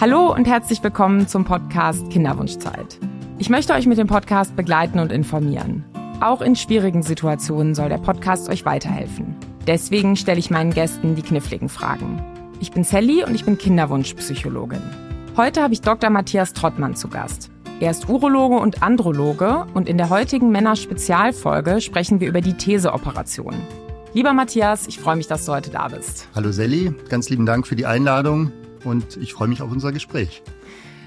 Hallo und herzlich willkommen zum Podcast Kinderwunschzeit. Ich möchte euch mit dem Podcast begleiten und informieren. Auch in schwierigen Situationen soll der Podcast euch weiterhelfen. Deswegen stelle ich meinen Gästen die kniffligen Fragen. Ich bin Sally und ich bin Kinderwunschpsychologin. Heute habe ich Dr. Matthias Trottmann zu Gast. Er ist Urologe und Androloge und in der heutigen Männer-Spezialfolge sprechen wir über die Theseoperation. Lieber Matthias, ich freue mich, dass du heute da bist. Hallo Sally, ganz lieben Dank für die Einladung und ich freue mich auf unser Gespräch.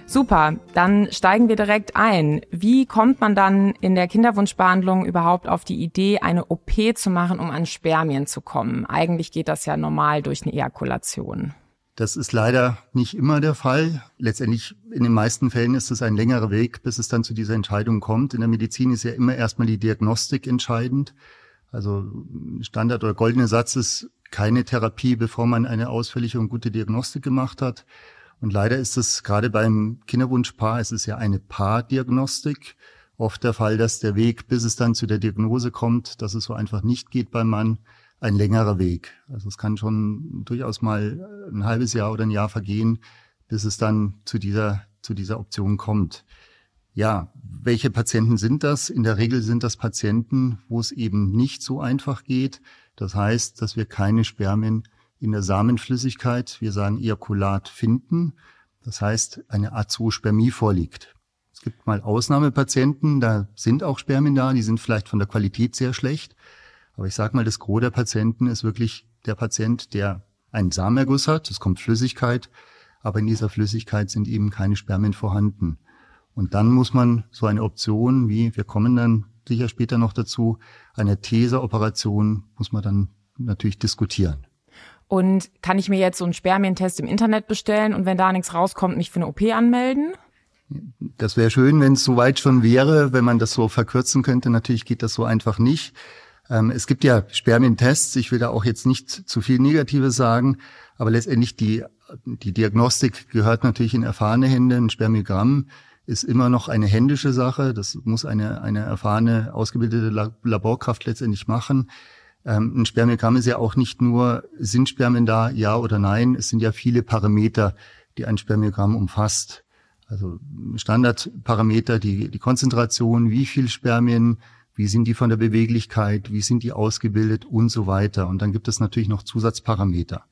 Super, dann steigen wir direkt ein. Wie kommt man dann in der Kinderwunschbehandlung überhaupt auf die Idee, eine OP zu machen, um an Spermien zu kommen? Eigentlich geht das ja normal durch eine Ejakulation. Das ist leider nicht immer der Fall. Letztendlich in den meisten Fällen ist es ein längerer Weg, bis es dann zu dieser Entscheidung kommt. In der Medizin ist ja immer erstmal die Diagnostik entscheidend. Also Standard oder goldene Satz ist keine Therapie, bevor man eine ausführliche und gute Diagnostik gemacht hat. Und leider ist es gerade beim Kinderwunschpaar, es ist ja eine Paardiagnostik, oft der Fall, dass der Weg, bis es dann zu der Diagnose kommt, dass es so einfach nicht geht beim Mann, ein längerer Weg. Also es kann schon durchaus mal ein halbes Jahr oder ein Jahr vergehen, bis es dann zu dieser, zu dieser Option kommt. Ja, welche Patienten sind das? In der Regel sind das Patienten, wo es eben nicht so einfach geht, das heißt, dass wir keine Spermien in der Samenflüssigkeit, wir sagen Ejakulat, finden. Das heißt, eine Azospermie vorliegt. Es gibt mal Ausnahmepatienten, da sind auch Spermien da, die sind vielleicht von der Qualität sehr schlecht. Aber ich sage mal, das Gros der Patienten ist wirklich der Patient, der einen Samenerguss hat, es kommt Flüssigkeit, aber in dieser Flüssigkeit sind eben keine Spermien vorhanden. Und dann muss man so eine Option wie, wir kommen dann sicher später noch dazu, eine These-Operation muss man dann natürlich diskutieren. Und kann ich mir jetzt so einen Spermientest im Internet bestellen und wenn da nichts rauskommt, mich für eine OP anmelden? Das wäre schön, wenn es soweit schon wäre, wenn man das so verkürzen könnte. Natürlich geht das so einfach nicht. Ähm, es gibt ja Spermientests. Ich will da auch jetzt nicht zu viel Negatives sagen, aber letztendlich die, die Diagnostik gehört natürlich in erfahrene Hände. Ein Spermiogramm ist immer noch eine händische Sache. Das muss eine, eine erfahrene, ausgebildete Laborkraft letztendlich machen. Ähm, ein Spermiogramm ist ja auch nicht nur, sind Spermien da, ja oder nein. Es sind ja viele Parameter, die ein Spermiogramm umfasst. Also Standardparameter, die, die Konzentration, wie viel Spermien, wie sind die von der Beweglichkeit, wie sind die ausgebildet und so weiter. Und dann gibt es natürlich noch Zusatzparameter.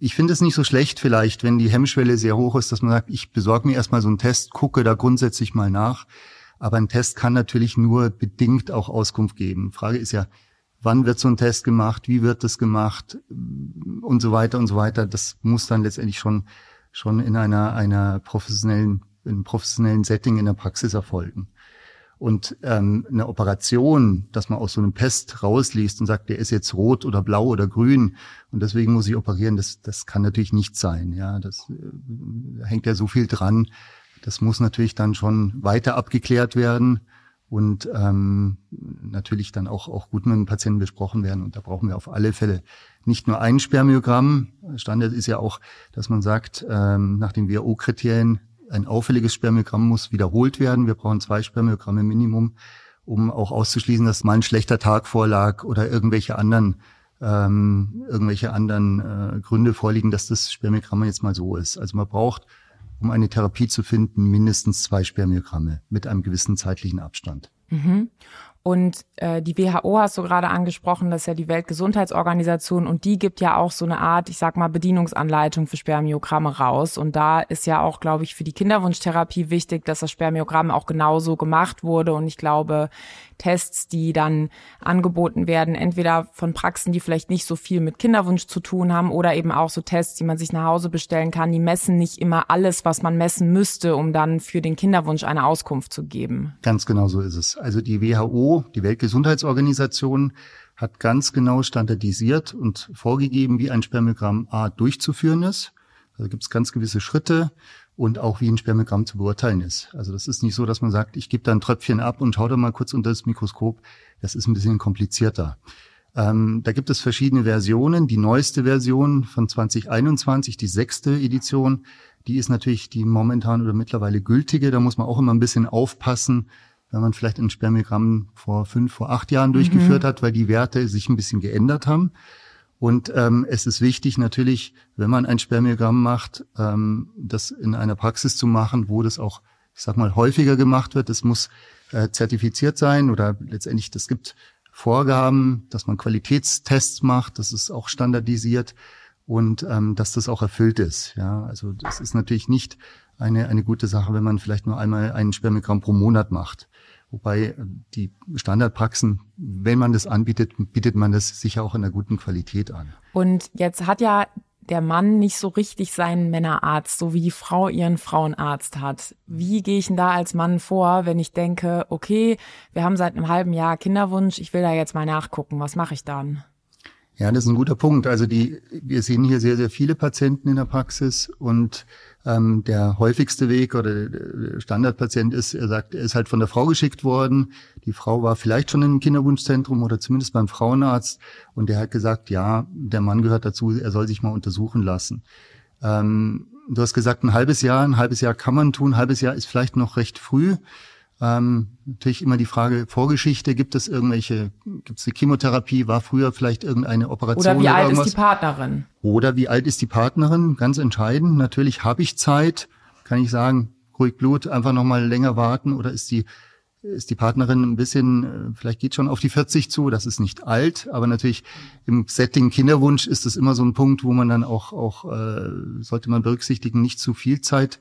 Ich finde es nicht so schlecht vielleicht, wenn die Hemmschwelle sehr hoch ist, dass man sagt, ich besorge mir erstmal so einen Test, gucke da grundsätzlich mal nach. Aber ein Test kann natürlich nur bedingt auch Auskunft geben. Frage ist ja, wann wird so ein Test gemacht, wie wird das gemacht und so weiter und so weiter. Das muss dann letztendlich schon, schon in einer, einer professionellen, in einem professionellen Setting in der Praxis erfolgen. Und ähm, eine Operation, dass man aus so einem Pest rausliest und sagt, der ist jetzt rot oder blau oder grün und deswegen muss ich operieren, das, das kann natürlich nicht sein. Ja, das äh, hängt ja so viel dran. Das muss natürlich dann schon weiter abgeklärt werden und ähm, natürlich dann auch, auch gut mit dem Patienten besprochen werden. Und da brauchen wir auf alle Fälle nicht nur ein Spermiogramm. Standard ist ja auch, dass man sagt, ähm, nach den WHO-Kriterien ein auffälliges Spermiogramm muss wiederholt werden. Wir brauchen zwei Spermiogramme Minimum, um auch auszuschließen, dass mal ein schlechter Tag vorlag oder irgendwelche anderen ähm, irgendwelche anderen äh, Gründe vorliegen, dass das Spermiogramm jetzt mal so ist. Also man braucht, um eine Therapie zu finden, mindestens zwei Spermiogramme mit einem gewissen zeitlichen Abstand. Mhm. Und äh, die WHO hast du gerade angesprochen, das ist ja die Weltgesundheitsorganisation und die gibt ja auch so eine Art, ich sag mal, Bedienungsanleitung für Spermiogramme raus. Und da ist ja auch, glaube ich, für die Kinderwunschtherapie wichtig, dass das Spermiogramm auch genauso gemacht wurde. Und ich glaube, Tests, die dann angeboten werden, entweder von Praxen, die vielleicht nicht so viel mit Kinderwunsch zu tun haben oder eben auch so Tests, die man sich nach Hause bestellen kann, die messen nicht immer alles, was man messen müsste, um dann für den Kinderwunsch eine Auskunft zu geben. Ganz genau so ist es. Also die WHO, die Weltgesundheitsorganisation, hat ganz genau standardisiert und vorgegeben, wie ein Spermiogramm A durchzuführen ist. Also gibt es ganz gewisse Schritte und auch wie ein Spermiogramm zu beurteilen ist. Also das ist nicht so, dass man sagt, ich gebe da ein Tröpfchen ab und schau da mal kurz unter das Mikroskop. Das ist ein bisschen komplizierter. Ähm, da gibt es verschiedene Versionen. Die neueste Version von 2021, die sechste Edition, die ist natürlich die momentan oder mittlerweile gültige. Da muss man auch immer ein bisschen aufpassen, wenn man vielleicht ein Spermiogramm vor fünf, vor acht Jahren durchgeführt mhm. hat, weil die Werte sich ein bisschen geändert haben. Und ähm, es ist wichtig natürlich, wenn man ein Spermiogramm macht, ähm, das in einer Praxis zu machen, wo das auch, ich sag mal, häufiger gemacht wird. Es muss äh, zertifiziert sein oder letztendlich, das gibt Vorgaben, dass man Qualitätstests macht, das ist auch standardisiert und ähm, dass das auch erfüllt ist. Ja, also das ist natürlich nicht eine eine gute Sache, wenn man vielleicht nur einmal einen Spermiogramm pro Monat macht. Wobei äh, die Standardpraxen, wenn man das anbietet, bietet man das sicher auch in einer guten Qualität an. Und jetzt hat ja der Mann nicht so richtig seinen Männerarzt, so wie die Frau ihren Frauenarzt hat. Wie gehe ich denn da als Mann vor, wenn ich denke, okay, wir haben seit einem halben Jahr Kinderwunsch, ich will da jetzt mal nachgucken, was mache ich dann? Ja, das ist ein guter Punkt. Also die, wir sehen hier sehr, sehr viele Patienten in der Praxis und ähm, der häufigste Weg oder der Standardpatient ist, er sagt, er ist halt von der Frau geschickt worden. Die Frau war vielleicht schon im Kinderwunschzentrum oder zumindest beim Frauenarzt und der hat gesagt, ja, der Mann gehört dazu, er soll sich mal untersuchen lassen. Ähm, du hast gesagt, ein halbes Jahr, ein halbes Jahr kann man tun, ein halbes Jahr ist vielleicht noch recht früh. Ähm, natürlich immer die Frage Vorgeschichte, gibt es irgendwelche, gibt es eine Chemotherapie, war früher vielleicht irgendeine Operation? Oder wie oder alt irgendwas? ist die Partnerin? Oder wie alt ist die Partnerin? Ganz entscheidend. Natürlich habe ich Zeit, kann ich sagen, ruhig Blut, einfach nochmal länger warten oder ist die ist die Partnerin ein bisschen, äh, vielleicht geht schon auf die 40 zu, das ist nicht alt, aber natürlich im Setting Kinderwunsch ist das immer so ein Punkt, wo man dann auch, auch äh, sollte man berücksichtigen, nicht zu viel Zeit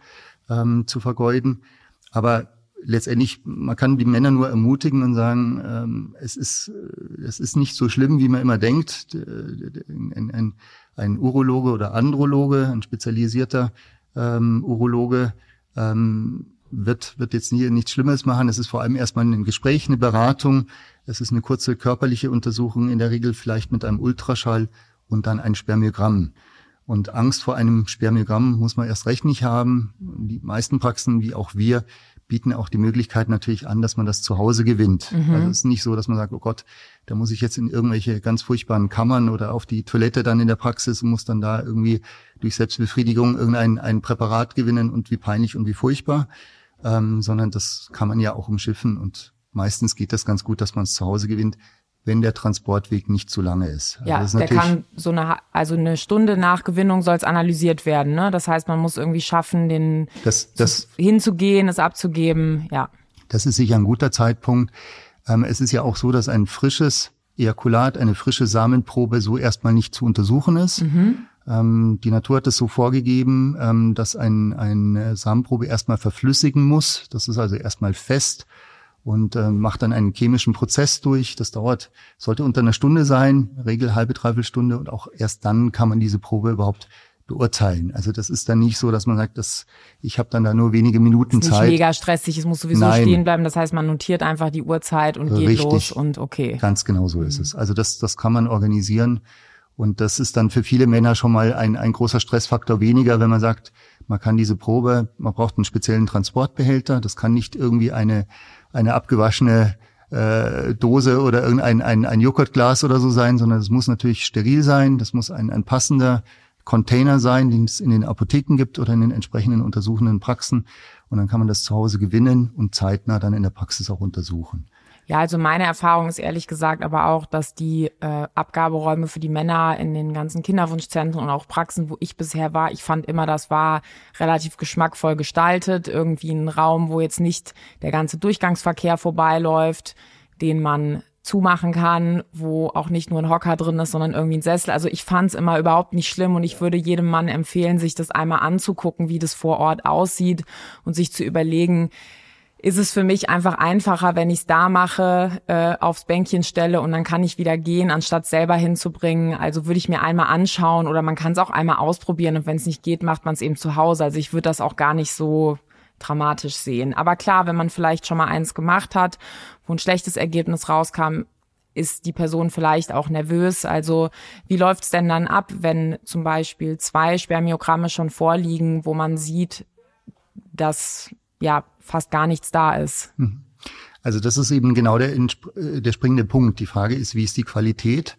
ähm, zu vergeuden. Aber letztendlich, man kann die Männer nur ermutigen und sagen, ähm, es ist, äh, es ist nicht so schlimm, wie man immer denkt. Ein, ein, ein Urologe oder Androloge, ein spezialisierter ähm, Urologe, ähm, wird, wird jetzt nie nichts Schlimmes machen. Es ist vor allem erstmal ein Gespräch, eine Beratung. Es ist eine kurze körperliche Untersuchung, in der Regel vielleicht mit einem Ultraschall und dann ein Spermiogramm. Und Angst vor einem Spermiogramm muss man erst recht nicht haben. Die meisten Praxen, wie auch wir, bieten auch die Möglichkeit natürlich an, dass man das zu Hause gewinnt. Mhm. Also es ist nicht so, dass man sagt, oh Gott, da muss ich jetzt in irgendwelche ganz furchtbaren Kammern oder auf die Toilette dann in der Praxis und muss dann da irgendwie durch Selbstbefriedigung irgendein ein Präparat gewinnen und wie peinlich und wie furchtbar, ähm, sondern das kann man ja auch umschiffen und meistens geht das ganz gut, dass man es zu Hause gewinnt wenn der Transportweg nicht zu lange ist. Also ja, ist der kann so eine, also eine Stunde nach Gewinnung soll es analysiert werden. Ne? Das heißt, man muss irgendwie schaffen, den das, das, hinzugehen, es abzugeben. Ja. Das ist sicher ein guter Zeitpunkt. Ähm, es ist ja auch so, dass ein frisches Ejakulat, eine frische Samenprobe so erstmal nicht zu untersuchen ist. Mhm. Ähm, die Natur hat es so vorgegeben, ähm, dass ein, eine Samenprobe erstmal verflüssigen muss. Das ist also erstmal fest und äh, macht dann einen chemischen Prozess durch. Das dauert, sollte unter einer Stunde sein, Regel halbe, dreiviertel Stunde und auch erst dann kann man diese Probe überhaupt beurteilen. Also das ist dann nicht so, dass man sagt, dass ich habe dann da nur wenige Minuten ist Zeit. Nicht mega stressig, es muss sowieso Nein. stehen bleiben. Das heißt, man notiert einfach die Uhrzeit und geht Richtig. los und okay. Ganz genau so ist mhm. es. Also das, das kann man organisieren. Und das ist dann für viele Männer schon mal ein, ein großer Stressfaktor weniger, wenn man sagt, man kann diese Probe, man braucht einen speziellen Transportbehälter. Das kann nicht irgendwie eine eine abgewaschene äh, Dose oder irgendein ein, ein Joghurtglas oder so sein, sondern es muss natürlich steril sein, das muss ein, ein passender Container sein, den es in den Apotheken gibt oder in den entsprechenden untersuchenden Praxen. Und dann kann man das zu Hause gewinnen und zeitnah dann in der Praxis auch untersuchen. Ja, also meine Erfahrung ist ehrlich gesagt aber auch, dass die äh, Abgaberäume für die Männer in den ganzen Kinderwunschzentren und auch Praxen, wo ich bisher war, ich fand immer, das war relativ geschmackvoll gestaltet. Irgendwie ein Raum, wo jetzt nicht der ganze Durchgangsverkehr vorbeiläuft, den man zumachen kann, wo auch nicht nur ein Hocker drin ist, sondern irgendwie ein Sessel. Also ich fand es immer überhaupt nicht schlimm und ich würde jedem Mann empfehlen, sich das einmal anzugucken, wie das vor Ort aussieht und sich zu überlegen, ist es für mich einfach einfacher, wenn ich es da mache, äh, aufs Bänkchen stelle und dann kann ich wieder gehen, anstatt selber hinzubringen. Also würde ich mir einmal anschauen oder man kann es auch einmal ausprobieren und wenn es nicht geht, macht man es eben zu Hause. Also ich würde das auch gar nicht so dramatisch sehen. Aber klar, wenn man vielleicht schon mal eins gemacht hat, wo ein schlechtes Ergebnis rauskam, ist die Person vielleicht auch nervös. Also wie läuft's denn dann ab, wenn zum Beispiel zwei Spermiogramme schon vorliegen, wo man sieht, dass ja fast gar nichts da ist. Mhm. Also das ist eben genau der, äh, der springende Punkt. Die Frage ist, wie ist die Qualität?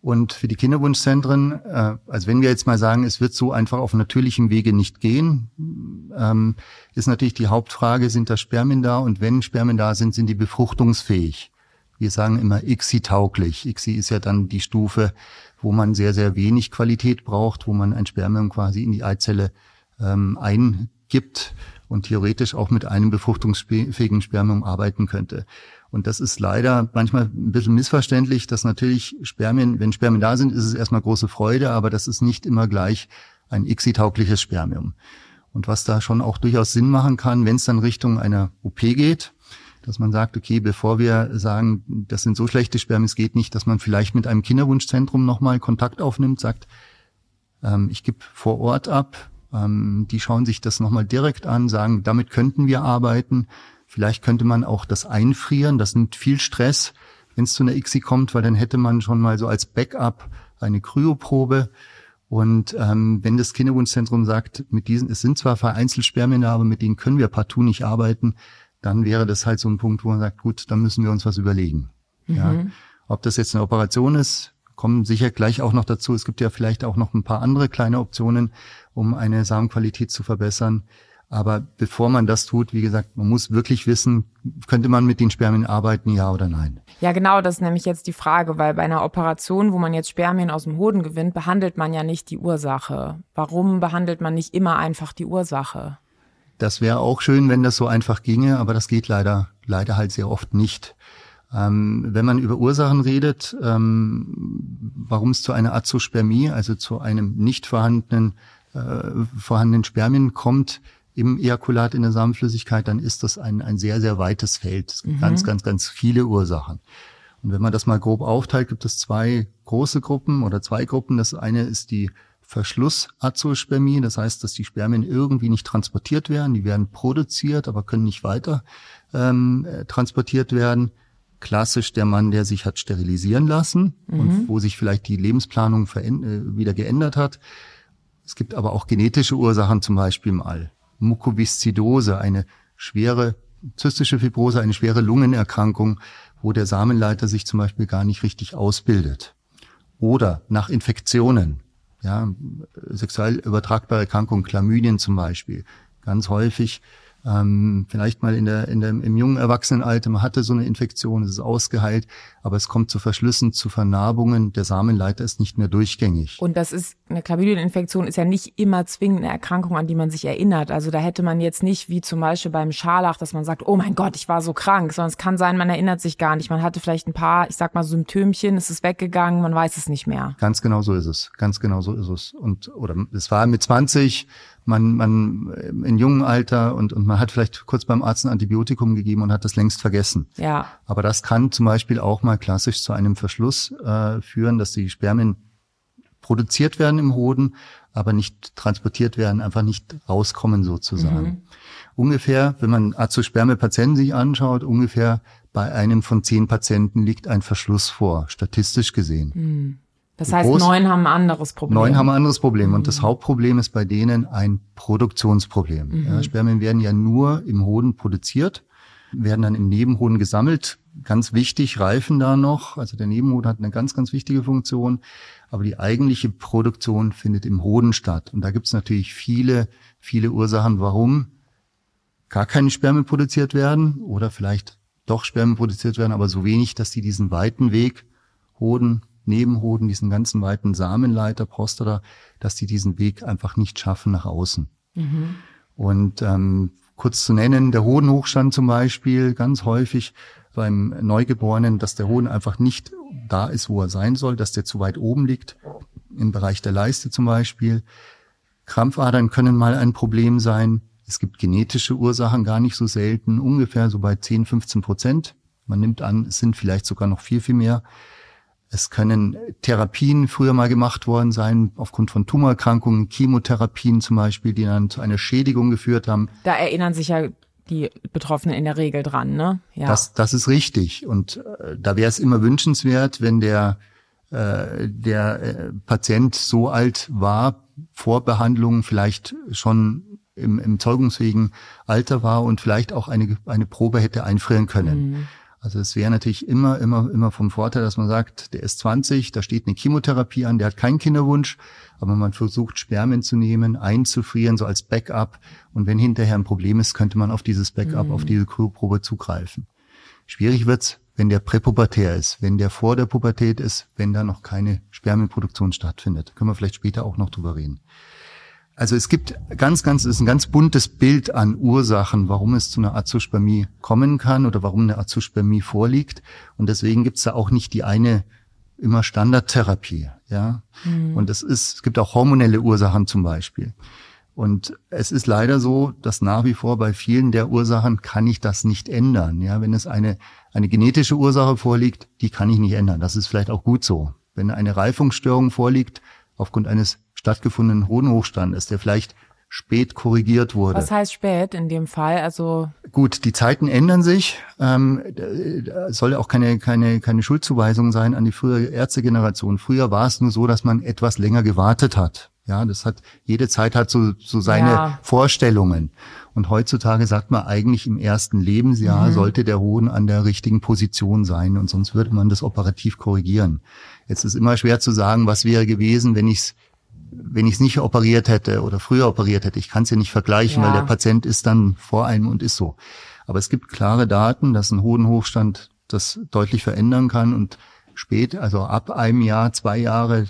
Und für die Kinderwunschzentren, äh, also wenn wir jetzt mal sagen, es wird so einfach auf natürlichem Wege nicht gehen, ähm, ist natürlich die Hauptfrage, sind da Spermien da? Und wenn Spermien da sind, sind die befruchtungsfähig? wir sagen immer ICSI-tauglich. ICSI ist ja dann die Stufe, wo man sehr, sehr wenig Qualität braucht, wo man ein Spermium quasi in die Eizelle ähm, eingibt und theoretisch auch mit einem befruchtungsfähigen Spermium arbeiten könnte. Und das ist leider manchmal ein bisschen missverständlich, dass natürlich Spermien, wenn Spermien da sind, ist es erstmal große Freude, aber das ist nicht immer gleich ein ICSI-taugliches Spermium. Und was da schon auch durchaus Sinn machen kann, wenn es dann Richtung einer OP geht, dass man sagt, okay, bevor wir sagen, das sind so schlechte Spermien, es geht nicht, dass man vielleicht mit einem Kinderwunschzentrum nochmal Kontakt aufnimmt, sagt, ähm, ich gebe vor Ort ab, ähm, die schauen sich das nochmal direkt an, sagen, damit könnten wir arbeiten. Vielleicht könnte man auch das einfrieren, das nimmt viel Stress, wenn es zu einer ICSI kommt, weil dann hätte man schon mal so als Backup eine Kryoprobe. Und ähm, wenn das Kinderwunschzentrum sagt, mit diesen, es sind zwar vereinzelt Spermien aber mit denen können wir partout nicht arbeiten, dann wäre das halt so ein Punkt, wo man sagt, gut, dann müssen wir uns was überlegen. Mhm. Ja. Ob das jetzt eine Operation ist, kommen sicher gleich auch noch dazu. Es gibt ja vielleicht auch noch ein paar andere kleine Optionen, um eine Samenqualität zu verbessern. Aber bevor man das tut, wie gesagt, man muss wirklich wissen, könnte man mit den Spermien arbeiten, ja oder nein? Ja, genau, das ist nämlich jetzt die Frage, weil bei einer Operation, wo man jetzt Spermien aus dem Hoden gewinnt, behandelt man ja nicht die Ursache. Warum behandelt man nicht immer einfach die Ursache? Das wäre auch schön, wenn das so einfach ginge, aber das geht leider, leider halt sehr oft nicht. Ähm, wenn man über Ursachen redet, ähm, warum es zu einer Azospermie, also zu einem nicht vorhandenen, äh, vorhandenen Spermien kommt im Ejakulat in der Samenflüssigkeit, dann ist das ein, ein sehr, sehr weites Feld. Es gibt mhm. ganz, ganz, ganz viele Ursachen. Und wenn man das mal grob aufteilt, gibt es zwei große Gruppen oder zwei Gruppen. Das eine ist die Verschlussazospermie. Das heißt, dass die Spermien irgendwie nicht transportiert werden. Die werden produziert, aber können nicht weiter ähm, äh, transportiert werden. Klassisch der Mann, der sich hat sterilisieren lassen mhm. und wo sich vielleicht die Lebensplanung äh, wieder geändert hat. Es gibt aber auch genetische Ursachen, zum Beispiel im All. Mukoviszidose, eine schwere zystische Fibrose, eine schwere Lungenerkrankung, wo der Samenleiter sich zum Beispiel gar nicht richtig ausbildet. Oder nach Infektionen, ja, sexuell übertragbare Erkrankungen, Chlamydien zum Beispiel, ganz häufig ähm, vielleicht mal in der, in der, im jungen Erwachsenenalter, man hatte so eine Infektion, es ist ausgeheilt, aber es kommt zu Verschlüssen, zu Vernarbungen, der Samenleiter ist nicht mehr durchgängig. Und das ist, eine Chlamydieninfektion ist ja nicht immer zwingend eine Erkrankung, an die man sich erinnert. Also da hätte man jetzt nicht, wie zum Beispiel beim Scharlach, dass man sagt, oh mein Gott, ich war so krank, sondern es kann sein, man erinnert sich gar nicht. Man hatte vielleicht ein paar, ich sag mal, Symptömchen, es ist weggegangen, man weiß es nicht mehr. Ganz genau so ist es. Ganz genau so ist es. Und, oder es war mit 20, man, man in jungen Alter und, und man hat vielleicht kurz beim Arzt ein Antibiotikum gegeben und hat das längst vergessen. Ja. Aber das kann zum Beispiel auch mal klassisch zu einem Verschluss äh, führen, dass die Spermien produziert werden im Hoden, aber nicht transportiert werden, einfach nicht rauskommen sozusagen. Mhm. Ungefähr, wenn man Azosperme-Patienten sich anschaut, ungefähr bei einem von zehn Patienten liegt ein Verschluss vor, statistisch gesehen. Mhm. Das heißt, groß, neun haben ein anderes Problem. Neun haben ein anderes Problem. Und das mhm. Hauptproblem ist bei denen ein Produktionsproblem. Mhm. Ja, Spermien werden ja nur im Hoden produziert, werden dann im Nebenhoden gesammelt. Ganz wichtig, reifen da noch. Also der Nebenhoden hat eine ganz, ganz wichtige Funktion. Aber die eigentliche Produktion findet im Hoden statt. Und da gibt es natürlich viele, viele Ursachen, warum gar keine Spermien produziert werden oder vielleicht doch Spermien produziert werden, aber so wenig, dass sie diesen weiten Weg Hoden, Nebenhoden, diesen ganzen weiten Samenleiter, Prostata, dass die diesen Weg einfach nicht schaffen nach außen. Mhm. Und ähm, kurz zu nennen, der Hodenhochstand zum Beispiel, ganz häufig beim Neugeborenen, dass der Hoden einfach nicht da ist, wo er sein soll, dass der zu weit oben liegt, im Bereich der Leiste zum Beispiel. Krampfadern können mal ein Problem sein. Es gibt genetische Ursachen gar nicht so selten, ungefähr so bei 10, 15 Prozent. Man nimmt an, es sind vielleicht sogar noch viel, viel mehr. Es können Therapien früher mal gemacht worden sein, aufgrund von Tumorerkrankungen, Chemotherapien zum Beispiel, die dann zu einer Schädigung geführt haben. Da erinnern sich ja die Betroffenen in der Regel dran, ne? Ja. Das, das ist richtig. Und äh, da wäre es immer wünschenswert, wenn der, äh, der äh, Patient so alt war, vor Behandlung vielleicht schon im, im zeugungsfähigen Alter war und vielleicht auch eine, eine Probe hätte einfrieren können. Mhm. Also es wäre natürlich immer, immer, immer vom Vorteil, dass man sagt, der ist 20, da steht eine Chemotherapie an, der hat keinen Kinderwunsch, aber man versucht Spermien zu nehmen, einzufrieren, so als Backup. Und wenn hinterher ein Problem ist, könnte man auf dieses Backup, mhm. auf diese Probe zugreifen. Schwierig wird's, wenn der präpubertär ist, wenn der vor der Pubertät ist, wenn da noch keine Spermienproduktion stattfindet. Können wir vielleicht später auch noch drüber reden. Also es gibt ganz, ganz, es ist ein ganz buntes Bild an Ursachen, warum es zu einer Azospermie kommen kann oder warum eine Azospermie vorliegt. Und deswegen gibt es da auch nicht die eine immer Standardtherapie, ja. Mhm. Und es ist, es gibt auch hormonelle Ursachen zum Beispiel. Und es ist leider so, dass nach wie vor bei vielen der Ursachen kann ich das nicht ändern. Ja, wenn es eine, eine genetische Ursache vorliegt, die kann ich nicht ändern. Das ist vielleicht auch gut so. Wenn eine Reifungsstörung vorliegt, aufgrund eines stattgefundenen Hodenhochstandes, der vielleicht spät korrigiert wurde. Was heißt spät in dem Fall? Also gut, die Zeiten ändern sich. Ähm, soll auch keine keine keine Schuldzuweisung sein an die frühere Ärztegeneration. Früher war es nur so, dass man etwas länger gewartet hat. Ja, das hat, jede Zeit hat so, so seine ja. Vorstellungen. Und heutzutage sagt man eigentlich im ersten Lebensjahr mhm. sollte der Hoden an der richtigen Position sein und sonst würde man das operativ korrigieren. Jetzt ist immer schwer zu sagen, was wäre gewesen, wenn ich es wenn ich es nicht operiert hätte oder früher operiert hätte. Ich kann es ja nicht vergleichen, ja. weil der Patient ist dann vor einem und ist so. Aber es gibt klare Daten, dass ein Hodenhochstand das deutlich verändern kann und spät, also ab einem Jahr, zwei Jahre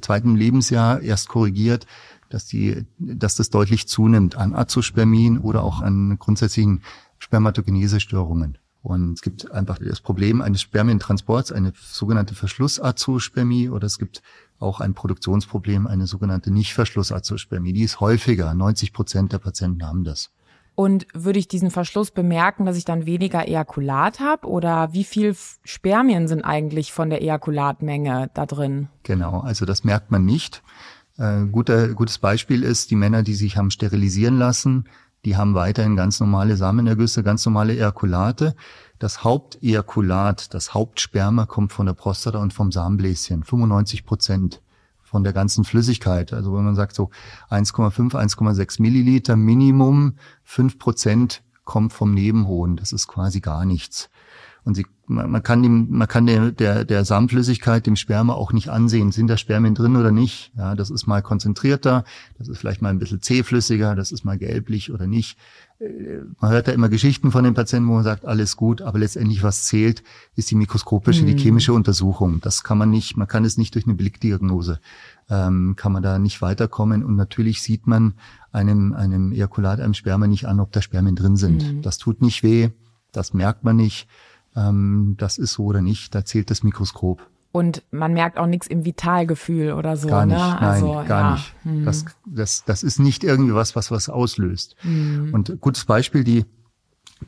zweiten Lebensjahr erst korrigiert, dass die, dass das deutlich zunimmt an Azospermien oder auch an grundsätzlichen Spermatogenesestörungen. Und es gibt einfach das Problem eines Spermientransports, eine sogenannte Verschlussazospermie oder es gibt auch ein Produktionsproblem, eine sogenannte Nichtverschlussazospermie. Die ist häufiger. 90 Prozent der Patienten haben das. Und würde ich diesen Verschluss bemerken, dass ich dann weniger Ejakulat habe? Oder wie viel Spermien sind eigentlich von der Ejakulatmenge da drin? Genau, also das merkt man nicht. Äh, guter, gutes Beispiel ist, die Männer, die sich haben sterilisieren lassen, die haben weiterhin ganz normale Samenergüsse, ganz normale Ejakulate. Das Hauptejakulat, das Hauptsperma kommt von der Prostata und vom Samenbläschen, 95 Prozent von der ganzen Flüssigkeit. Also wenn man sagt so 1,5, 1,6 Milliliter Minimum, 5 Prozent kommt vom Nebenhoden. Das ist quasi gar nichts. Und sie, man kann dem, man kann der, der, der Samenflüssigkeit, dem Sperma auch nicht ansehen, sind da Spermien drin oder nicht. Ja, das ist mal konzentrierter, das ist vielleicht mal ein bisschen zähflüssiger, das ist mal gelblich oder nicht. Äh, man hört da immer Geschichten von den Patienten, wo man sagt, alles gut, aber letztendlich was zählt, ist die mikroskopische, mhm. die chemische Untersuchung. Das kann man nicht, man kann es nicht durch eine Blickdiagnose, ähm, kann man da nicht weiterkommen. Und natürlich sieht man einem, einem Ejakulat, einem Sperma nicht an, ob da Spermien drin sind. Mhm. Das tut nicht weh, das merkt man nicht ähm, das ist so oder nicht, da zählt das Mikroskop. Und man merkt auch nichts im Vitalgefühl oder so. Gar nicht, ne? nein, also, gar ja. nicht. Hm. Das, das, das ist nicht irgendwie was, was was auslöst. Hm. Und gutes Beispiel, die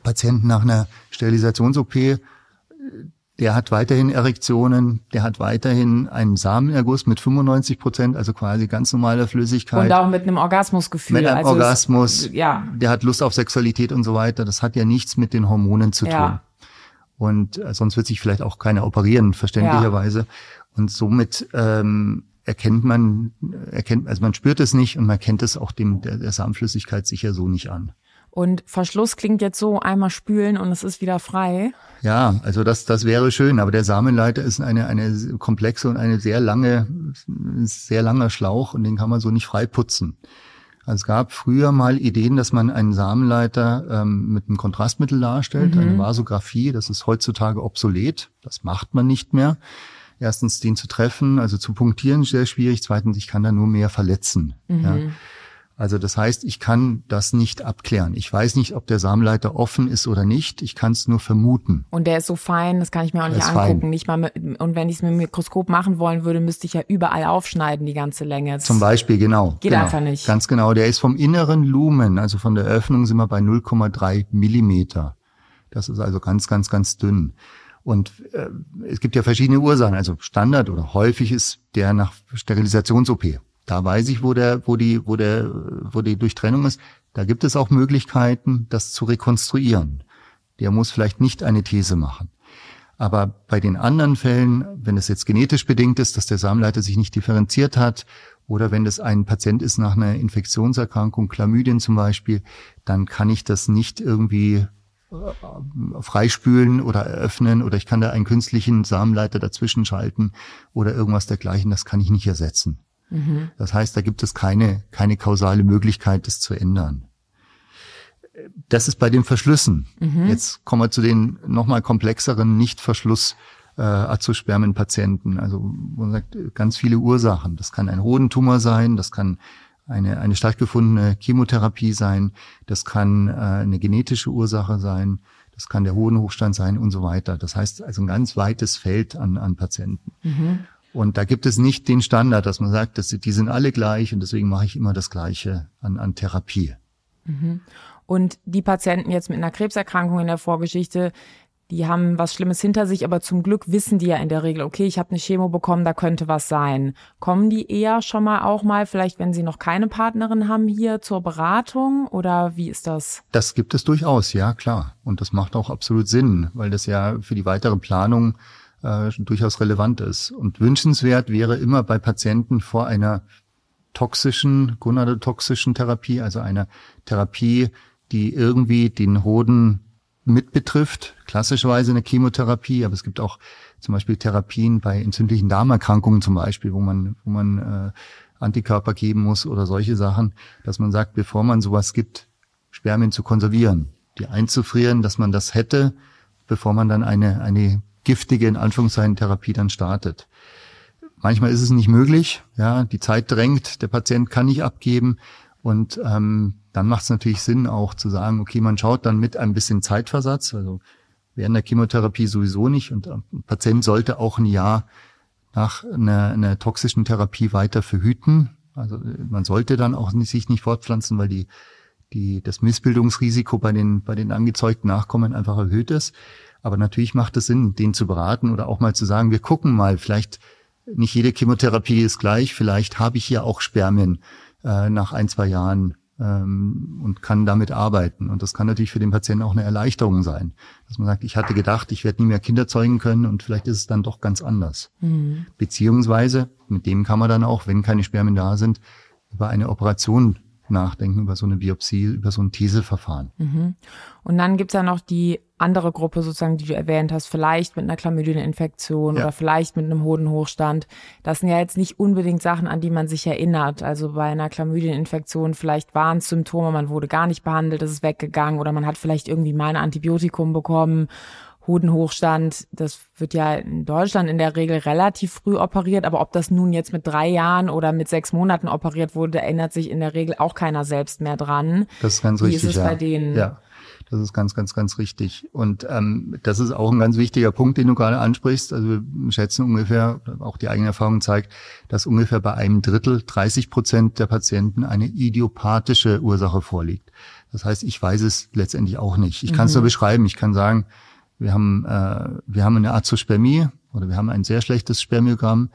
Patienten nach einer Sterilisations-OP, der hat weiterhin Erektionen, der hat weiterhin einen Samenerguss mit 95 Prozent, also quasi ganz normaler Flüssigkeit. Und auch mit einem Orgasmusgefühl. Mit einem also Orgasmus, es, ja. der hat Lust auf Sexualität und so weiter. Das hat ja nichts mit den Hormonen zu tun. Und äh, sonst wird sich vielleicht auch keiner operieren, verständlicherweise. Ja. Und somit ähm, erkennt man, erkennt, also man spürt es nicht und man kennt es auch dem der, der Samenflüssigkeit sicher so nicht an. Und Verschluss klingt jetzt so, einmal spülen und es ist wieder frei. Ja, also das, das wäre schön, aber der Samenleiter ist eine, eine komplexe und eine sehr lange, sehr langer Schlauch und den kann man so nicht frei putzen. Also es gab früher mal Ideen, dass man einen Samenleiter ähm, mit einem Kontrastmittel darstellt, mhm. eine Vasographie. Das ist heutzutage obsolet. Das macht man nicht mehr. Erstens, den zu treffen, also zu punktieren, sehr schwierig. Zweitens, ich kann da nur mehr verletzen. Mhm. Ja. Also das heißt, ich kann das nicht abklären. Ich weiß nicht, ob der Samenleiter offen ist oder nicht. Ich kann es nur vermuten. Und der ist so fein, das kann ich mir auch nicht angucken. Fein. Nicht mal mit, und wenn ich es mit dem Mikroskop machen wollen würde, müsste ich ja überall aufschneiden, die ganze Länge. Das Zum Beispiel, genau. Geht genau. einfach nicht. Ganz genau. Der ist vom inneren Lumen, also von der Öffnung sind wir bei 0,3 Millimeter. Das ist also ganz, ganz, ganz dünn. Und äh, es gibt ja verschiedene Ursachen. Also Standard oder häufig ist der nach Sterilisations-OP. Da weiß ich, wo der, wo die, wo der, wo die Durchtrennung ist. Da gibt es auch Möglichkeiten, das zu rekonstruieren. Der muss vielleicht nicht eine These machen. Aber bei den anderen Fällen, wenn es jetzt genetisch bedingt ist, dass der Samenleiter sich nicht differenziert hat, oder wenn das ein Patient ist nach einer Infektionserkrankung, Chlamydien zum Beispiel, dann kann ich das nicht irgendwie äh, freispülen oder eröffnen oder ich kann da einen künstlichen Samenleiter dazwischen schalten oder irgendwas dergleichen. Das kann ich nicht ersetzen. Mhm. Das heißt, da gibt es keine, keine kausale Möglichkeit, das zu ändern. Das ist bei den Verschlüssen. Mhm. Jetzt kommen wir zu den nochmal komplexeren Nicht-Verschluss- äh, Azospermenpatienten. Also man sagt ganz viele Ursachen. Das kann ein Hodentumor sein, das kann eine, eine stattgefundene Chemotherapie sein, das kann äh, eine genetische Ursache sein, das kann der Hodenhochstand sein und so weiter. Das heißt also ein ganz weites Feld an, an Patienten. Mhm. Und da gibt es nicht den Standard, dass man sagt, dass die sind alle gleich und deswegen mache ich immer das Gleiche an, an Therapie. Mhm. Und die Patienten jetzt mit einer Krebserkrankung in der Vorgeschichte, die haben was Schlimmes hinter sich, aber zum Glück wissen die ja in der Regel, okay, ich habe eine Chemo bekommen, da könnte was sein. Kommen die eher schon mal auch mal, vielleicht wenn sie noch keine Partnerin haben, hier zur Beratung oder wie ist das? Das gibt es durchaus, ja klar. Und das macht auch absolut Sinn, weil das ja für die weitere Planung äh, durchaus relevant ist. Und wünschenswert wäre immer bei Patienten vor einer toxischen, gonadotoxischen Therapie, also einer Therapie, die irgendwie den Hoden mit betrifft, klassischerweise eine Chemotherapie, aber es gibt auch zum Beispiel Therapien bei entzündlichen Darmerkrankungen zum Beispiel, wo man, wo man äh, Antikörper geben muss oder solche Sachen, dass man sagt, bevor man sowas gibt, Spermien zu konservieren, die einzufrieren, dass man das hätte, bevor man dann eine, eine giftige, in Anführungszeichen, Therapie dann startet. Manchmal ist es nicht möglich, ja, die Zeit drängt, der Patient kann nicht abgeben und ähm, dann macht es natürlich Sinn, auch zu sagen, okay, man schaut dann mit ein bisschen Zeitversatz, also während der Chemotherapie sowieso nicht und ein Patient sollte auch ein Jahr nach einer, einer toxischen Therapie weiter verhüten. Also man sollte dann auch nicht, sich nicht fortpflanzen, weil die, die, das Missbildungsrisiko bei den, bei den angezeugten Nachkommen einfach erhöht ist. Aber natürlich macht es Sinn, den zu beraten oder auch mal zu sagen, wir gucken mal, vielleicht nicht jede Chemotherapie ist gleich, vielleicht habe ich hier auch Spermien äh, nach ein, zwei Jahren ähm, und kann damit arbeiten. Und das kann natürlich für den Patienten auch eine Erleichterung sein, dass man sagt, ich hatte gedacht, ich werde nie mehr Kinder zeugen können und vielleicht ist es dann doch ganz anders. Mhm. Beziehungsweise mit dem kann man dann auch, wenn keine Spermien da sind, über eine Operation nachdenken, über so eine Biopsie, über so ein Theseverfahren. Mhm. Und dann gibt's ja noch die andere Gruppe sozusagen, die du erwähnt hast, vielleicht mit einer Chlamydieninfektion ja. oder vielleicht mit einem Hodenhochstand. Das sind ja jetzt nicht unbedingt Sachen, an die man sich erinnert. Also bei einer Chlamydieninfektion vielleicht waren es Symptome, man wurde gar nicht behandelt, es ist weggegangen oder man hat vielleicht irgendwie mal ein Antibiotikum bekommen Hodenhochstand, das wird ja in Deutschland in der Regel relativ früh operiert, aber ob das nun jetzt mit drei Jahren oder mit sechs Monaten operiert wurde, erinnert sich in der Regel auch keiner selbst mehr dran. Das ist ganz Wie richtig. Wie ist es ja. bei denen? Ja. Das ist ganz, ganz, ganz richtig. Und ähm, das ist auch ein ganz wichtiger Punkt, den du gerade ansprichst. Also wir schätzen ungefähr, auch die eigene Erfahrung zeigt, dass ungefähr bei einem Drittel, 30 Prozent der Patienten eine idiopathische Ursache vorliegt. Das heißt, ich weiß es letztendlich auch nicht. Ich kann es mhm. nur beschreiben. Ich kann sagen, wir haben, äh, wir haben eine Azospermie oder wir haben ein sehr schlechtes Spermiogramm.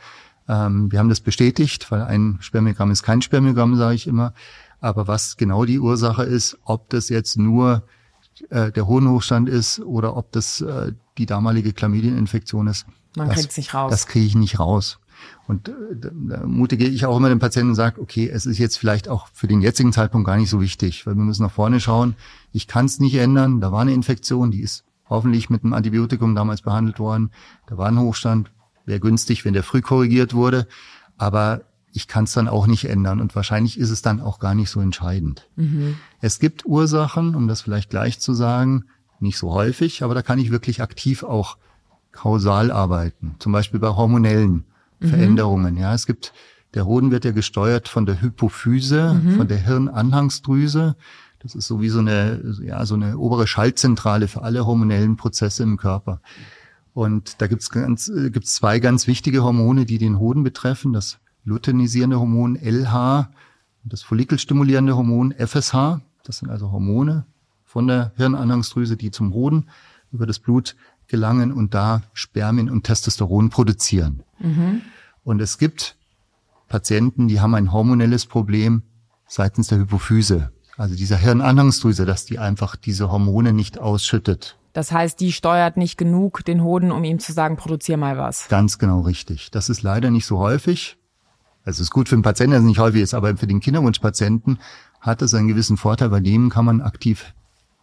Ähm, wir haben das bestätigt, weil ein Spermiogramm ist kein Spermiogramm, sage ich immer. Aber was genau die Ursache ist, ob das jetzt nur äh, der Hohenhochstand ist oder ob das äh, die damalige Chlamydieninfektion ist. Man kriegt es nicht raus. Das kriege ich nicht raus. Und äh, da mutige ich auch immer den Patienten und sage, okay, es ist jetzt vielleicht auch für den jetzigen Zeitpunkt gar nicht so wichtig, weil wir müssen nach vorne schauen. Ich kann es nicht ändern. Da war eine Infektion, die ist hoffentlich mit einem Antibiotikum damals behandelt worden. Da war ein Hochstand, wäre günstig, wenn der früh korrigiert wurde. Aber ich kann es dann auch nicht ändern und wahrscheinlich ist es dann auch gar nicht so entscheidend. Mhm. Es gibt Ursachen, um das vielleicht gleich zu sagen, nicht so häufig, aber da kann ich wirklich aktiv auch kausal arbeiten. Zum Beispiel bei hormonellen mhm. Veränderungen. Ja, es gibt, der Hoden wird ja gesteuert von der Hypophyse, mhm. von der Hirnanhangsdrüse. Das ist so wie so eine, ja, so eine obere Schaltzentrale für alle hormonellen Prozesse im Körper. Und da gibt's ganz, äh, gibt's zwei ganz wichtige Hormone, die den Hoden betreffen. Das luteinisierende Hormon LH und das follikelstimulierende Hormon FSH. Das sind also Hormone von der Hirnanhangsdrüse, die zum Hoden über das Blut gelangen und da Spermien und Testosteron produzieren. Mhm. Und es gibt Patienten, die haben ein hormonelles Problem seitens der Hypophyse also dieser Hirnanhangsdrüse, dass die einfach diese Hormone nicht ausschüttet. Das heißt, die steuert nicht genug den Hoden, um ihm zu sagen, produzier mal was. Ganz genau richtig. Das ist leider nicht so häufig. Also es ist gut für den Patienten, dass es nicht häufig ist, aber für den Kinderwunschpatienten hat es einen gewissen Vorteil. Bei dem kann man aktiv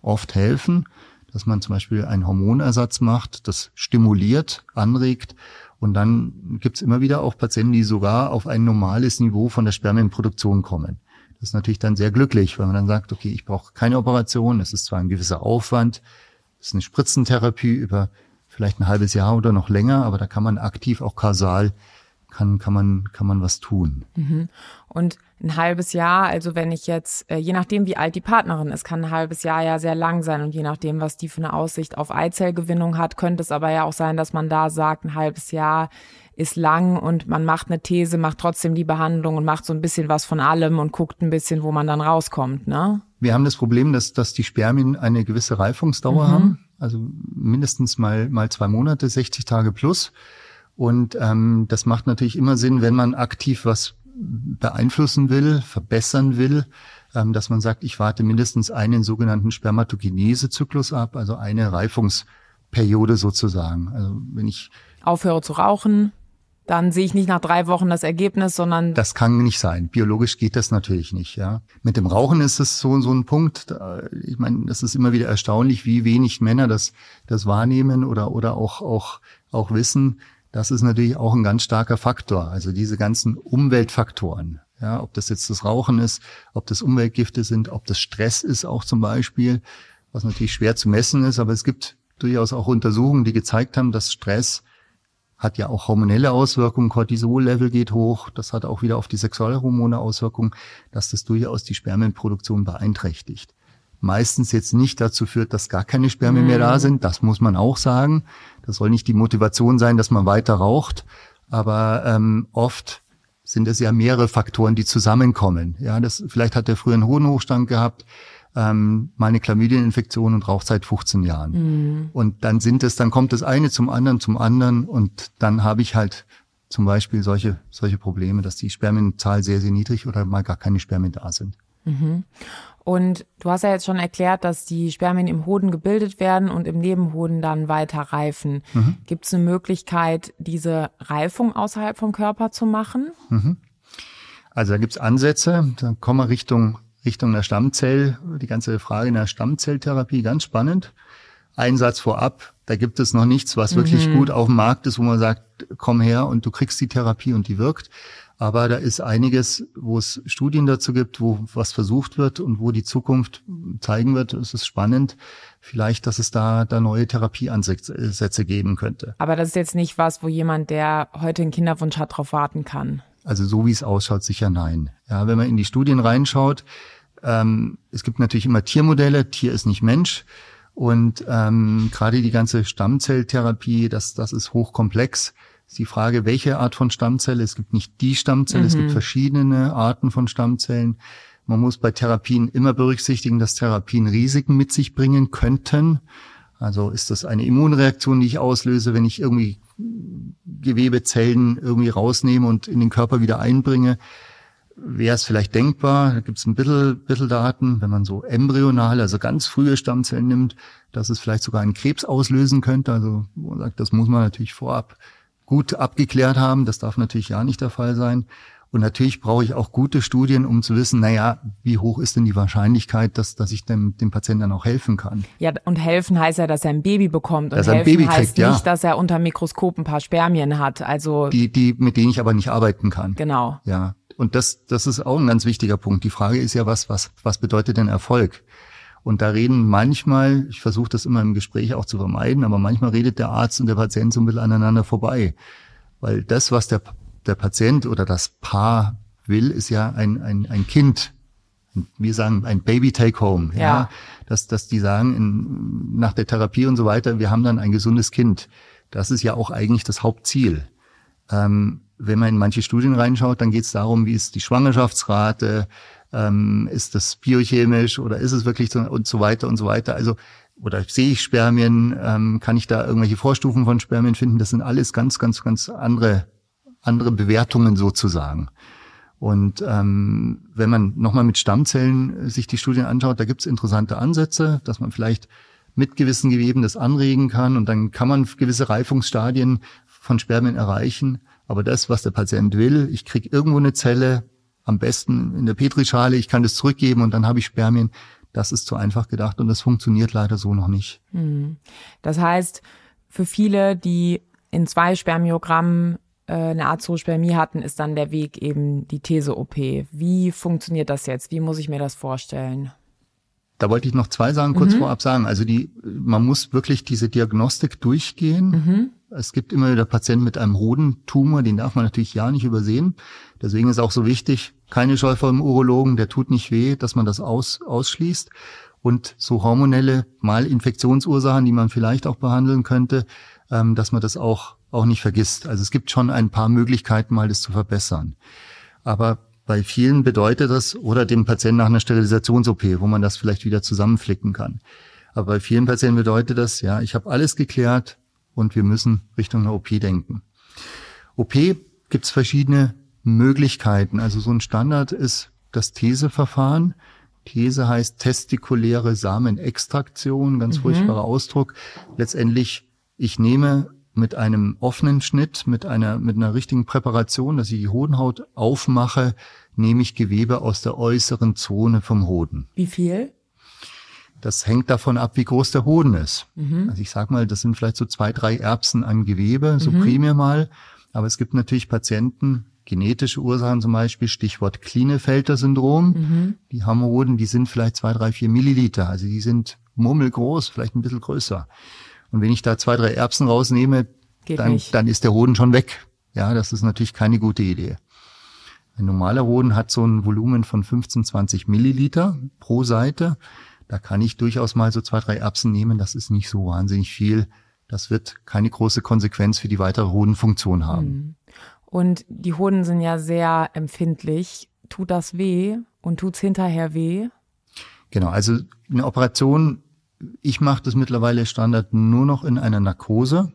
oft helfen, dass man zum Beispiel einen Hormonersatz macht, das stimuliert, anregt und dann gibt es immer wieder auch Patienten, die sogar auf ein normales Niveau von der Spermienproduktion kommen. Das ist natürlich dann sehr glücklich, weil man dann sagt, okay, ich brauche keine Operation, es ist zwar ein gewisser Aufwand, es ist eine Spritzentherapie über vielleicht ein halbes Jahr oder noch länger, aber da kann man aktiv auch kausal kann, kann man, kann man was tun. Mhm. Und ein halbes Jahr, also wenn ich jetzt, äh, je nachdem wie alt die Partnerin ist, kann ein halbes Jahr ja sehr lang sein und je nachdem, was die für eine Aussicht auf Eizellgewinnung hat, könnte es aber ja auch sein, dass man da sagt, ein halbes Jahr ist lang und man macht eine These, macht trotzdem die Behandlung und macht so ein bisschen was von allem und guckt ein bisschen, wo man dann rauskommt, ne? Wir haben das Problem, dass, dass die Spermien eine gewisse Reifungsdauer mhm. haben, also mindestens mal, mal zwei Monate, 60 Tage plus. Und ähm, das macht natürlich immer Sinn, wenn man aktiv was beeinflussen will, verbessern will, ähm, dass man sagt, ich warte mindestens einen sogenannten Spermatogenesezyklus ab, also eine Reifungsperiode sozusagen. Also wenn ich aufhöre zu rauchen, dann sehe ich nicht nach drei Wochen das Ergebnis, sondern das kann nicht sein. Biologisch geht das natürlich nicht. Ja, mit dem Rauchen ist es so so ein Punkt. Ich meine, das ist immer wieder erstaunlich, wie wenig Männer das das wahrnehmen oder oder auch auch auch wissen das ist natürlich auch ein ganz starker Faktor. Also diese ganzen Umweltfaktoren. Ja, ob das jetzt das Rauchen ist, ob das Umweltgifte sind, ob das Stress ist auch zum Beispiel, was natürlich schwer zu messen ist, aber es gibt durchaus auch Untersuchungen, die gezeigt haben, dass Stress hat ja auch hormonelle Auswirkungen, Cortisol-Level geht hoch, das hat auch wieder auf die Sexualhormone Auswirkungen, dass das durchaus die Spermienproduktion beeinträchtigt meistens jetzt nicht dazu führt, dass gar keine Spermien mehr da mhm. sind. Das muss man auch sagen. Das soll nicht die Motivation sein, dass man weiter raucht. Aber ähm, oft sind es ja mehrere Faktoren, die zusammenkommen. Ja, das vielleicht hat er früher einen hohen Hochstand gehabt, ähm, mal eine Chlamydieninfektion und raucht seit 15 Jahren. Mhm. Und dann sind es, dann kommt das eine zum anderen, zum anderen und dann habe ich halt zum Beispiel solche solche Probleme, dass die Spermienzahl sehr sehr niedrig oder mal gar keine Spermien da sind. Mhm. Und du hast ja jetzt schon erklärt, dass die Spermien im Hoden gebildet werden und im Nebenhoden dann weiter reifen. Mhm. Gibt es eine Möglichkeit, diese Reifung außerhalb vom Körper zu machen? Mhm. Also da gibt es Ansätze. Dann kommen wir Richtung, Richtung der Stammzell, die ganze Frage in der Stammzelltherapie, ganz spannend. Einsatz vorab, da gibt es noch nichts, was wirklich mhm. gut auf dem Markt ist, wo man sagt, komm her und du kriegst die Therapie und die wirkt. Aber da ist einiges, wo es Studien dazu gibt, wo was versucht wird und wo die Zukunft zeigen wird. Es ist spannend, vielleicht, dass es da, da neue Therapieansätze geben könnte. Aber das ist jetzt nicht was, wo jemand, der heute einen Kinderwunsch hat, darauf warten kann. Also so wie es ausschaut, sicher nein. Ja, wenn man in die Studien reinschaut, ähm, es gibt natürlich immer Tiermodelle. Tier ist nicht Mensch. Und ähm, gerade die ganze Stammzelltherapie, das, das ist hochkomplex ist die Frage, welche Art von Stammzelle. Es gibt nicht die Stammzelle, mhm. es gibt mhm. verschiedene Arten von Stammzellen. Man muss bei Therapien immer berücksichtigen, dass Therapien Risiken mit sich bringen könnten. Also ist das eine Immunreaktion, die ich auslöse, wenn ich irgendwie Gewebezellen irgendwie rausnehme und in den Körper wieder einbringe? Wäre es vielleicht denkbar, da gibt es ein bisschen, bisschen Daten, wenn man so embryonal, also ganz frühe Stammzellen nimmt, dass es vielleicht sogar einen Krebs auslösen könnte. Also man sagt, das muss man natürlich vorab gut abgeklärt haben. Das darf natürlich ja nicht der Fall sein. Und natürlich brauche ich auch gute Studien, um zu wissen, naja, wie hoch ist denn die Wahrscheinlichkeit, dass, dass ich dem, dem Patienten dann auch helfen kann. Ja, und helfen heißt ja, dass er ein Baby bekommt. Und dass er ein Baby heißt kriegt, ja. nicht, dass er unter Mikroskop ein paar Spermien hat. Also die, die, mit denen ich aber nicht arbeiten kann. Genau. Ja. Und das, das ist auch ein ganz wichtiger Punkt. Die Frage ist ja, was, was, was bedeutet denn Erfolg? Und da reden manchmal, ich versuche das immer im Gespräch auch zu vermeiden, aber manchmal redet der Arzt und der Patient so ein bisschen aneinander vorbei. Weil das, was der, der Patient oder das Paar will, ist ja ein, ein, ein Kind. Wir sagen ein Baby Take Home. Ja. ja. Dass, dass die sagen, in, nach der Therapie und so weiter, wir haben dann ein gesundes Kind. Das ist ja auch eigentlich das Hauptziel. Ähm, wenn man in manche Studien reinschaut, dann geht es darum, wie ist die Schwangerschaftsrate, ähm, ist das biochemisch oder ist es wirklich so und so weiter und so weiter. Also oder sehe ich Spermien, ähm, kann ich da irgendwelche Vorstufen von Spermien finden? Das sind alles ganz, ganz, ganz andere andere Bewertungen sozusagen. Und ähm, wenn man nochmal mit Stammzellen sich die Studien anschaut, da gibt es interessante Ansätze, dass man vielleicht mit gewissen Geweben das anregen kann und dann kann man gewisse Reifungsstadien von Spermien erreichen. Aber das, was der Patient will, ich kriege irgendwo eine Zelle, am besten in der Petrischale, ich kann das zurückgeben und dann habe ich Spermien. Das ist zu einfach gedacht und das funktioniert leider so noch nicht. Hm. Das heißt, für viele, die in zwei Spermiogrammen äh, eine Azospermie hatten, ist dann der Weg eben die These-OP. Wie funktioniert das jetzt? Wie muss ich mir das vorstellen? Da wollte ich noch zwei Sachen kurz mhm. vorab sagen. Also die, man muss wirklich diese Diagnostik durchgehen. Mhm. Es gibt immer wieder Patienten mit einem Hodentumor, den darf man natürlich ja nicht übersehen. Deswegen ist auch so wichtig, keine Scheu vor dem Urologen, der tut nicht weh, dass man das aus, ausschließt. Und so hormonelle Malinfektionsursachen, die man vielleicht auch behandeln könnte, ähm, dass man das auch, auch nicht vergisst. Also es gibt schon ein paar Möglichkeiten, mal das zu verbessern. Aber bei vielen bedeutet das, oder dem Patienten nach einer Sterilisations-OP, wo man das vielleicht wieder zusammenflicken kann. Aber bei vielen Patienten bedeutet das, ja, ich habe alles geklärt und wir müssen Richtung einer OP denken. OP gibt's verschiedene Möglichkeiten. Also so ein Standard ist das Theseverfahren. These heißt testikuläre Samenextraktion, ganz mhm. furchtbarer Ausdruck. Letztendlich, ich nehme mit einem offenen Schnitt, mit einer, mit einer richtigen Präparation, dass ich die Hodenhaut aufmache, nehme ich Gewebe aus der äußeren Zone vom Hoden. Wie viel? Das hängt davon ab, wie groß der Hoden ist. Mhm. Also ich sag mal, das sind vielleicht so zwei, drei Erbsen an Gewebe, so mhm. primär mal. Aber es gibt natürlich Patienten, genetische Ursachen zum Beispiel, Stichwort Klinefelter-Syndrom. Mhm. Die haben Hoden, die sind vielleicht zwei, drei, vier Milliliter. Also die sind murmelgroß, vielleicht ein bisschen größer. Und wenn ich da zwei, drei Erbsen rausnehme, dann, dann ist der Hoden schon weg. Ja, das ist natürlich keine gute Idee. Ein normaler Hoden hat so ein Volumen von 15, 20 Milliliter pro Seite. Da kann ich durchaus mal so zwei, drei Erbsen nehmen. Das ist nicht so wahnsinnig viel. Das wird keine große Konsequenz für die weitere Hodenfunktion haben. Hm. Und die Hoden sind ja sehr empfindlich. Tut das weh und tut's hinterher weh? Genau, also eine Operation ich mache das mittlerweile Standard nur noch in einer Narkose,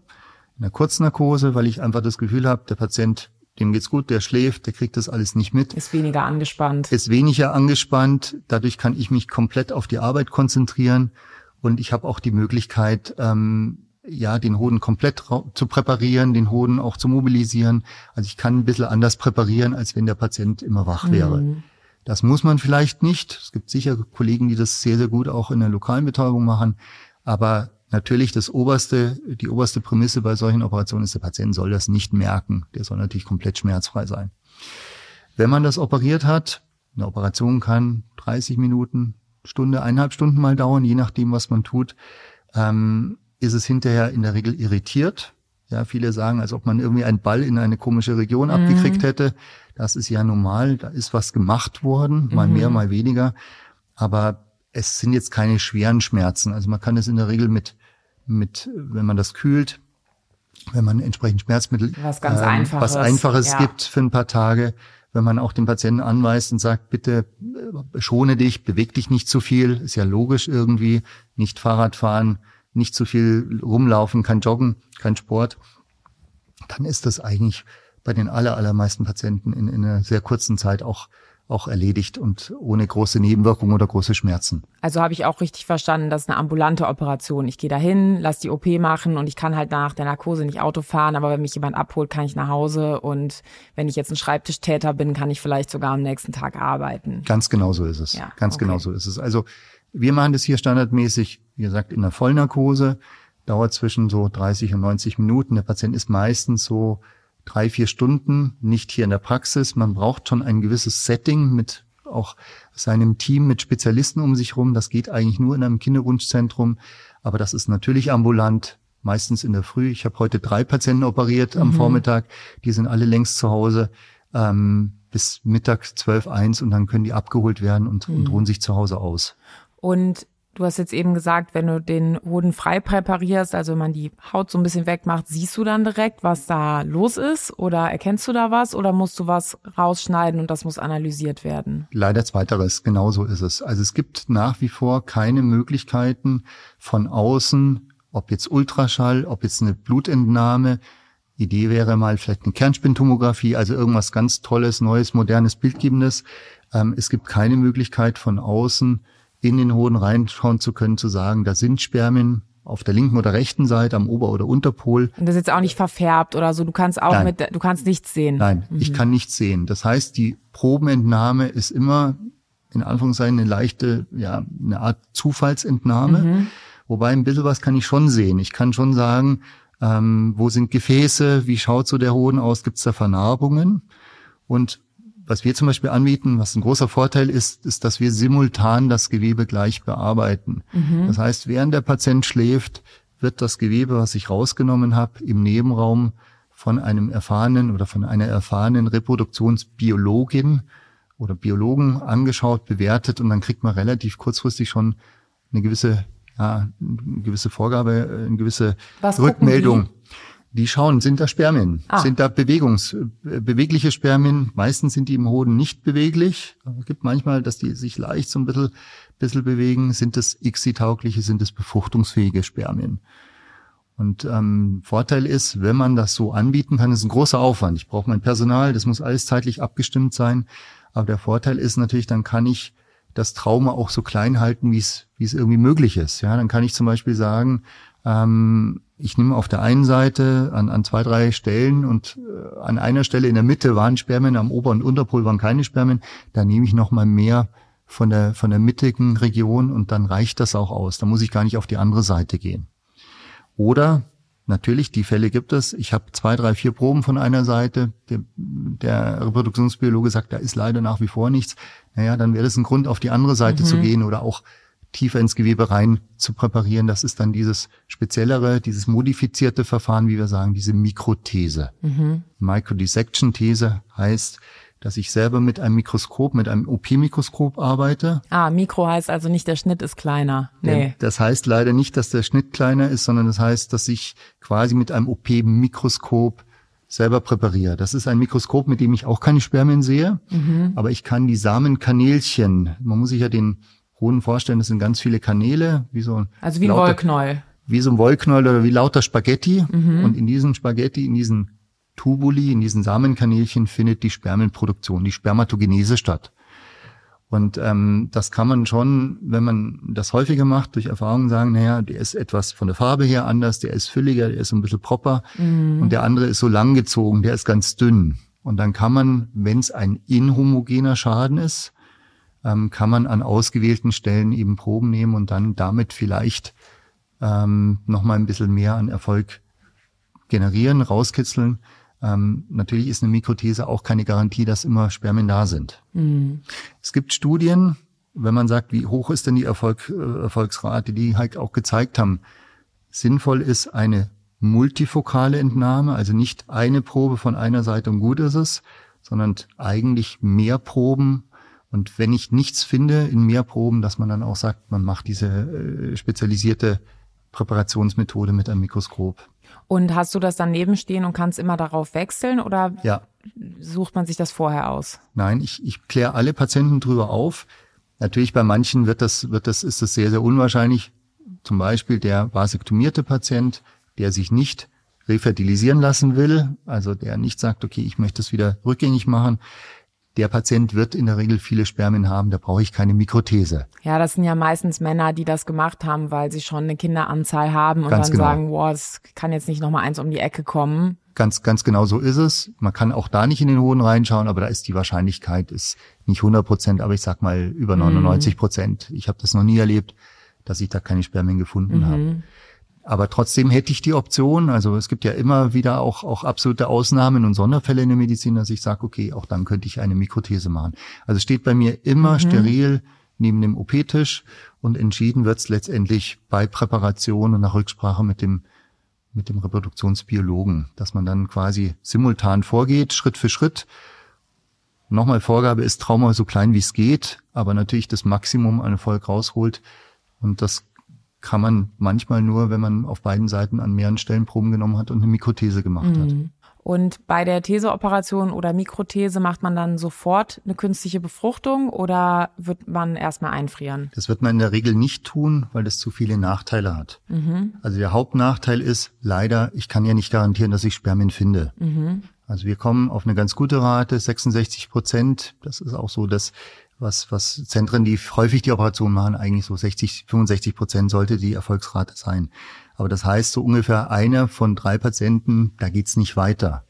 in einer Kurznarkose, weil ich einfach das Gefühl habe, der Patient, dem geht's gut, der schläft, der kriegt das alles nicht mit. Ist weniger angespannt. Ist weniger angespannt. Dadurch kann ich mich komplett auf die Arbeit konzentrieren und ich habe auch die Möglichkeit, ähm, ja, den Hoden komplett zu präparieren, den Hoden auch zu mobilisieren. Also ich kann ein bisschen anders präparieren, als wenn der Patient immer wach wäre. Mhm. Das muss man vielleicht nicht. Es gibt sicher Kollegen, die das sehr, sehr gut auch in der lokalen Betäubung machen. Aber natürlich das oberste, die oberste Prämisse bei solchen Operationen ist, der Patient soll das nicht merken. Der soll natürlich komplett schmerzfrei sein. Wenn man das operiert hat, eine Operation kann 30 Minuten, Stunde, eineinhalb Stunden mal dauern, je nachdem, was man tut, ähm, ist es hinterher in der Regel irritiert. Ja, viele sagen, als ob man irgendwie einen Ball in eine komische Region mhm. abgekriegt hätte. Das ist ja normal, da ist was gemacht worden, mal mhm. mehr, mal weniger. Aber es sind jetzt keine schweren Schmerzen. Also man kann es in der Regel mit, mit, wenn man das kühlt, wenn man entsprechend Schmerzmittel, was ganz ähm, Einfaches, was Einfaches ja. gibt für ein paar Tage, wenn man auch den Patienten anweist und sagt, bitte äh, schone dich, beweg dich nicht zu viel, ist ja logisch irgendwie, nicht Fahrrad fahren, nicht zu viel rumlaufen, kein Joggen, kein Sport, dann ist das eigentlich bei den aller, allermeisten Patienten in, in einer sehr kurzen Zeit auch auch erledigt und ohne große Nebenwirkungen oder große Schmerzen. Also habe ich auch richtig verstanden, das ist eine ambulante Operation. Ich gehe dahin, lass die OP machen und ich kann halt nach der Narkose nicht Auto fahren, aber wenn mich jemand abholt, kann ich nach Hause und wenn ich jetzt ein Schreibtischtäter bin, kann ich vielleicht sogar am nächsten Tag arbeiten. Ganz genau so ist es. Ja, Ganz okay. genau so ist es. Also wir machen das hier standardmäßig, wie gesagt, in der Vollnarkose, dauert zwischen so 30 und 90 Minuten. Der Patient ist meistens so drei, vier Stunden, nicht hier in der Praxis. Man braucht schon ein gewisses Setting mit auch seinem Team mit Spezialisten um sich rum. Das geht eigentlich nur in einem Kinderwunschzentrum. Aber das ist natürlich ambulant, meistens in der Früh. Ich habe heute drei Patienten operiert am mhm. Vormittag. Die sind alle längst zu Hause ähm, bis Mittag zwölf eins und dann können die abgeholt werden und, mhm. und ruhen sich zu Hause aus. Und Du hast jetzt eben gesagt, wenn du den Hoden frei präparierst, also wenn man die Haut so ein bisschen wegmacht, siehst du dann direkt, was da los ist? Oder erkennst du da was? Oder musst du was rausschneiden und das muss analysiert werden? Leider zweiteres, genauso ist es. Also es gibt nach wie vor keine Möglichkeiten von außen, ob jetzt Ultraschall, ob jetzt eine Blutentnahme. Idee wäre mal vielleicht eine Kernspintomographie, also irgendwas ganz Tolles, Neues, Modernes, Bildgebendes. Ähm, es gibt keine Möglichkeit von außen, in den Hoden reinschauen zu können, zu sagen, da sind Spermien auf der linken oder rechten Seite, am Ober- oder Unterpol. Und das ist jetzt auch nicht verfärbt oder so. Du kannst auch Nein. mit, du kannst nichts sehen. Nein, mhm. ich kann nichts sehen. Das heißt, die Probenentnahme ist immer in Anführungszeichen eine leichte, ja, eine Art Zufallsentnahme. Mhm. Wobei ein bisschen was kann ich schon sehen. Ich kann schon sagen, Ähm, wo sind Gefäße? Wie schaut so der Hoden aus? Gibt es da Vernarbungen? Und was wir zum Beispiel anbieten, was ein großer Vorteil ist, ist, dass wir simultan das Gewebe gleich bearbeiten. Mhm. Das heißt, während der Patient schläft, wird das Gewebe, was ich rausgenommen habe, im Nebenraum von einem erfahrenen oder von einer erfahrenen Reproduktionsbiologin oder Biologen angeschaut, bewertet und dann kriegt man relativ kurzfristig schon eine gewisse, ja, eine gewisse Vorgabe, eine gewisse Was Rückmeldung. Die schauen, sind da Spermien? Ah. Sind da Bewegungs, bewegliche Spermien? Meistens sind die im Hoden nicht beweglich. Es gibt manchmal, dass die sich leicht so ein bisschen, bisschen bewegen. Sind es ICSI-taugliche, sind es befruchtungsfähige Spermien? Und ähm, Vorteil ist, wenn man das so anbieten kann, ist ein großer Aufwand. Ich brauche mein Personal, das muss alles zeitlich abgestimmt sein. Aber der Vorteil ist natürlich, dann kann ich das Trauma auch so klein halten, wie es wie es irgendwie möglich ist. Ja, dann kann ich zum Beispiel sagen, ähm, ich nehme auf der einen Seite an, an zwei, drei Stellen und äh, an einer Stelle in der Mitte waren Spermien, am Ober- und Unterpol waren keine Spermien. Da nehme ich noch mal mehr von der, von der mittigen Region und dann reicht das auch aus. Da muss ich gar nicht auf die andere Seite gehen. Oder natürlich, die Fälle gibt es. Ich habe zwei, drei, vier Proben von einer Seite. Der, der Reproduktionsbiologe sagt, da ist leider nach wie vor nichts. Naja, dann wäre das ein Grund, auf die andere Seite mhm. zu gehen oder auch tiefer ins Gewebe rein zu präparieren. Das ist dann dieses speziellere, dieses modifizierte Verfahren, wie wir sagen, diese Mikrothese. Mhm. Microdissection-These heißt, dass ich selber mit einem Mikroskop, mit einem OP-Mikroskop arbeite. Ah, Mikro heißt also nicht, der Schnitt ist kleiner. Nee. Das heißt leider nicht, dass der Schnitt kleiner ist, sondern das heißt, dass ich quasi mit einem OP-Mikroskop selber präpariere. Das ist ein Mikroskop, mit dem ich auch keine Spermien sehe, mhm. aber ich kann die Samenkanälchen, man muss sich ja den Hoden vorstellen, das sind ganz viele Kanäle, wie so ein Also wie ein lauter, Wollknäuel. Wie so ein Wollknäuel oder wie lauter Spaghetti. Mhm. Und in diesen Spaghetti, in diesen Tubuli, in diesen Samenkanälchen findet die Spermienproduktion, die Spermatogenese statt. Und ähm, das kann man schon, wenn man das häufiger macht, durch Erfahrung sagen, naja, der ist etwas von der Farbe her anders, der ist fülliger, der ist ein bisschen proper mhm. und der andere ist so langgezogen, der ist ganz dünn. Und dann kann man, wenn es ein inhomogener Schaden ist, ähm, kann man an ausgewählten Stellen eben Proben nehmen und dann damit vielleicht ähm, nochmal ein bisschen mehr an Erfolg generieren, rauskitzeln. Ähm, natürlich ist eine Mikrothese auch keine Garantie, dass immer Spermien da sind. Mhm. Es gibt Studien, wenn man sagt, wie hoch ist denn die Erfolg, äh, Erfolgsrate, die halt auch gezeigt haben, sinnvoll ist eine multifokale Entnahme, also nicht eine Probe von einer Seite und gut ist es, sondern eigentlich mehr Proben. Und wenn ich nichts finde in mehr Proben, dass man dann auch sagt, man macht diese äh, spezialisierte Präparationsmethode mit einem Mikroskop. Und hast du das daneben stehen und kannst immer darauf wechseln oder ja. sucht man sich das vorher aus? Nein, ich, ich kläre alle Patienten drüber auf. Natürlich bei manchen wird das, wird das, ist das sehr, sehr unwahrscheinlich. Zum Beispiel der vasektomierte Patient, der sich nicht refertilisieren lassen will, also der nicht sagt, okay, ich möchte es wieder rückgängig machen, der Patient wird in der Regel viele Spermien haben, da brauche ich keine Mikrothese. Ja, das sind ja meistens Männer, die das gemacht haben, weil sie schon eine Kinderanzahl haben und ganz dann genau. sagen, boah, es kann jetzt nicht nochmal eins um die Ecke kommen. Ganz, ganz genau so ist es. Man kann auch da nicht in den Hoden reinschauen, aber da ist die Wahrscheinlichkeit ist nicht 100 Prozent, aber ich sag mal über 99 Prozent. Mhm. Ich habe das noch nie erlebt, dass ich da keine Spermien gefunden mhm. habe. Aber trotzdem hätte ich die Option, also es gibt ja immer wieder auch, auch absolute Ausnahmen und Sonderfälle in der Medizin, dass ich sage, okay, auch dann könnte ich eine Mikrothese machen. Also steht bei mir immer mhm. steril neben dem OP-Tisch und entschieden wird's letztendlich bei Präparation und nach Rücksprache mit dem, mit dem Reproduktionsbiologen, dass man dann quasi simultan vorgeht, Schritt für Schritt. Nochmal Vorgabe ist Trauma so klein wie es geht, aber natürlich das Maximum an Erfolg rausholt. Und das kann man manchmal nur, wenn man auf beiden Seiten an mehreren Stellen Proben genommen hat und eine Mikrothese gemacht mhm. hat. Und bei der Theseoperation oder Mikrothese macht man dann sofort eine künstliche Befruchtung oder wird man erstmal einfrieren? Das wird man in der Regel nicht tun, weil das zu viele Nachteile hat. Mhm. Also der Hauptnachteil ist leider, ich kann ja nicht garantieren, dass ich Spermien finde. Mhm. Also wir kommen auf eine ganz gute Rate, 66 Prozent. Das ist auch so, dass was, was Zentren, die häufig die Operation machen, eigentlich so 60, 65 Prozent sollte die Erfolgsrate sein. Aber das heißt, so ungefähr einer von drei Patienten, da geht's nicht weiter.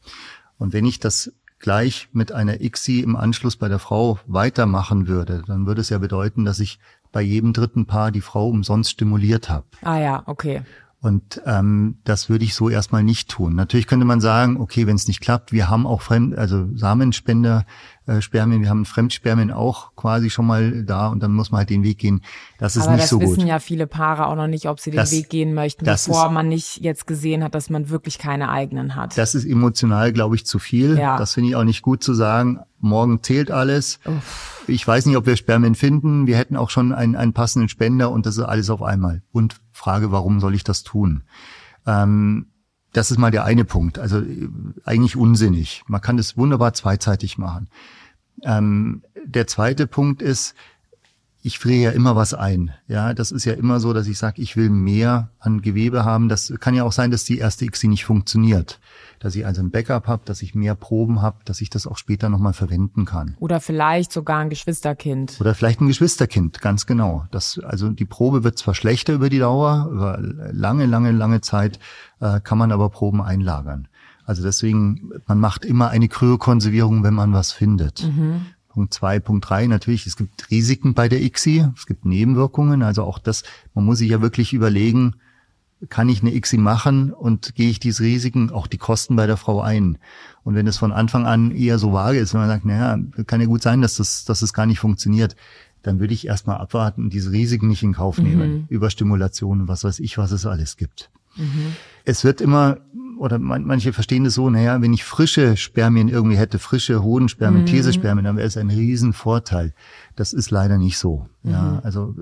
Und wenn ich das gleich mit einer ICSI im Anschluss bei der Frau weitermachen würde, dann würde es ja bedeuten, dass ich bei jedem dritten Paar die Frau umsonst stimuliert habe. Ah ja, okay. Und ähm, das würde ich so erstmal nicht tun. Natürlich könnte man sagen, okay, wenn es nicht klappt, wir haben auch Fremd, also Samenspender, äh, Spermien, wir haben Fremdspermien auch quasi schon mal da und dann muss man halt den Weg gehen. Das ist Aber nicht das so gut. wissen ja viele Paare auch noch nicht, ob sie den Das- Weg gehen möchten, das bevor ist- man nicht jetzt gesehen hat, dass man wirklich keine eigenen hat. Das ist emotional, glaube ich, zu viel. Ja. Das finde ich auch nicht gut zu sagen. Morgen zählt alles. Ich weiß nicht, ob wir Spermien finden. Wir hätten auch schon einen, einen passenden Spender und das ist alles auf einmal. Und Frage, warum soll ich das tun? Ähm, das ist mal der eine Punkt. Also eigentlich unsinnig. Man kann das wunderbar zweizeitig machen. Ähm, der zweite Punkt ist, ich friere ja immer was ein. Ja, das ist ja immer so, dass ich sage, ich will mehr an Gewebe haben. Das kann ja auch sein, dass die erste ICSI nicht funktioniert. Dass ich also ein Backup habe, dass ich mehr Proben habe, dass ich das auch später nochmal verwenden kann. Oder vielleicht sogar ein Geschwisterkind. Oder vielleicht ein Geschwisterkind, ganz genau. Das, also die Probe wird zwar schlechter über die Dauer, über lange, lange, lange Zeit äh, kann man aber Proben einlagern. Also deswegen, man macht immer eine Kryokonservierung, wenn man was findet. Punkt zwei, Punkt drei, natürlich, es gibt Risiken bei der ICSI, es gibt Nebenwirkungen, also auch das, man muss sich ja wirklich überlegen, kann ich eine ICSI machen und gehe ich diese Risiken, auch die Kosten bei der Frau ein? Und wenn es von Anfang an eher so vage ist, wenn man sagt, naja, kann ja gut sein, dass das, dass es gar nicht funktioniert, dann würde ich erstmal abwarten und diese Risiken nicht in Kauf nehmen. Überstimulation und was weiß ich, was es alles gibt. Es wird immer, oder man, manche verstehen das so, naja, wenn ich frische Spermien irgendwie hätte, frische Hodenspermien, Thesespermien, dann wäre es ein Riesenvorteil. Das ist leider nicht so. Ja, also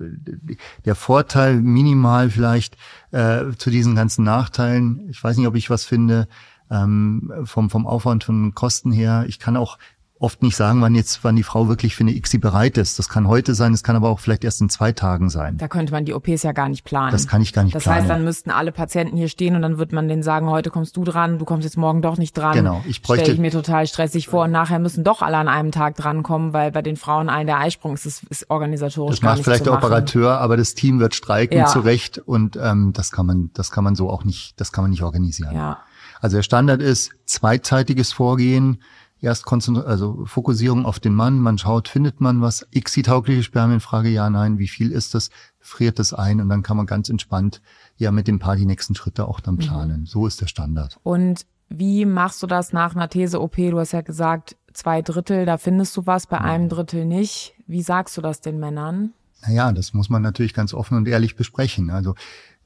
der Vorteil minimal vielleicht äh, zu diesen ganzen Nachteilen. Ich weiß nicht, ob ich was finde ähm, vom vom Aufwand von Kosten her. Ich kann auch oft nicht sagen, wann jetzt, wann die Frau wirklich für eine ICSI bereit ist. Das kann heute sein, es kann aber auch vielleicht erst in zwei Tagen sein. Da könnte man die OPs ja gar nicht planen. Das kann ich gar nicht Das planen. heißt, dann müssten alle Patienten hier stehen und dann wird man denen sagen, heute kommst du dran, du kommst jetzt morgen doch nicht dran. Genau, ich bräuchte- Stelle ich mir total stressig vor und nachher müssen doch alle an einem Tag drankommen, weil bei den Frauen ein der Eisprung ist, ist, ist organisatorisch Das gar macht nicht vielleicht der. Operateur, aber das Team wird streiken Ja. zu Recht und ähm, das kann man, das kann man so auch nicht, das kann man nicht organisieren. Ja. Also der Standard ist zweiteiliges Vorgehen. Erst Konzentri also Fokussierung auf den Mann. Man schaut, findet man was? ICSI-taugliche Spermienfrage, ja, nein. Wie viel ist das? Friert das ein und dann kann man ganz entspannt ja mit dem Paar die nächsten Schritte auch Mhm. dann planen. So ist der Standard. Und wie machst du das nach einer These-OP? Du hast ja gesagt, zwei Drittel, da findest du was, bei einem Drittel nicht. Wie sagst du das den Männern? Naja, das muss man natürlich ganz offen und ehrlich besprechen. Also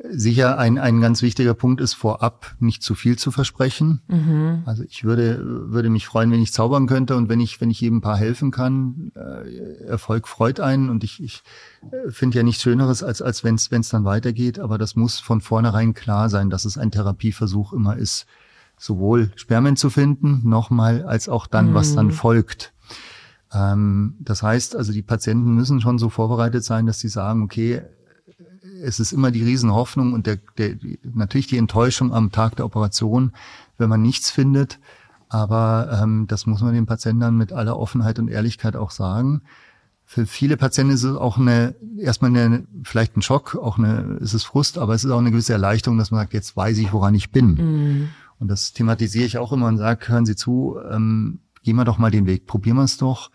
sicher ein, ein ganz wichtiger Punkt ist vorab nicht zu viel zu versprechen. Also ich würde, würde mich freuen, wenn ich zaubern könnte und wenn ich, wenn ich jedem Paar helfen kann. Äh, Erfolg freut einen und ich, ich äh, finde ja nichts Schöneres, als, als wenn es dann weitergeht. Aber das muss von vornherein klar sein, dass es ein Therapieversuch immer ist, sowohl Spermien zu finden, nochmal, als auch dann, was dann folgt. Ähm, das heißt, also die Patienten müssen schon so vorbereitet sein, dass sie sagen, okay, es ist immer die Riesenhoffnung und der, der, natürlich die Enttäuschung am Tag der Operation, wenn man nichts findet. Aber ähm, das muss man den Patienten dann mit aller Offenheit und Ehrlichkeit auch sagen. Für viele Patienten ist es auch eine, erstmal eine, vielleicht ein Schock, auch eine, es ist Frust, aber es ist auch eine gewisse Erleichterung, dass man sagt, jetzt weiß ich, woran ich bin. Und das thematisiere ich auch immer und sage, hören Sie zu, ähm, gehen wir doch mal den Weg, probieren wir es doch.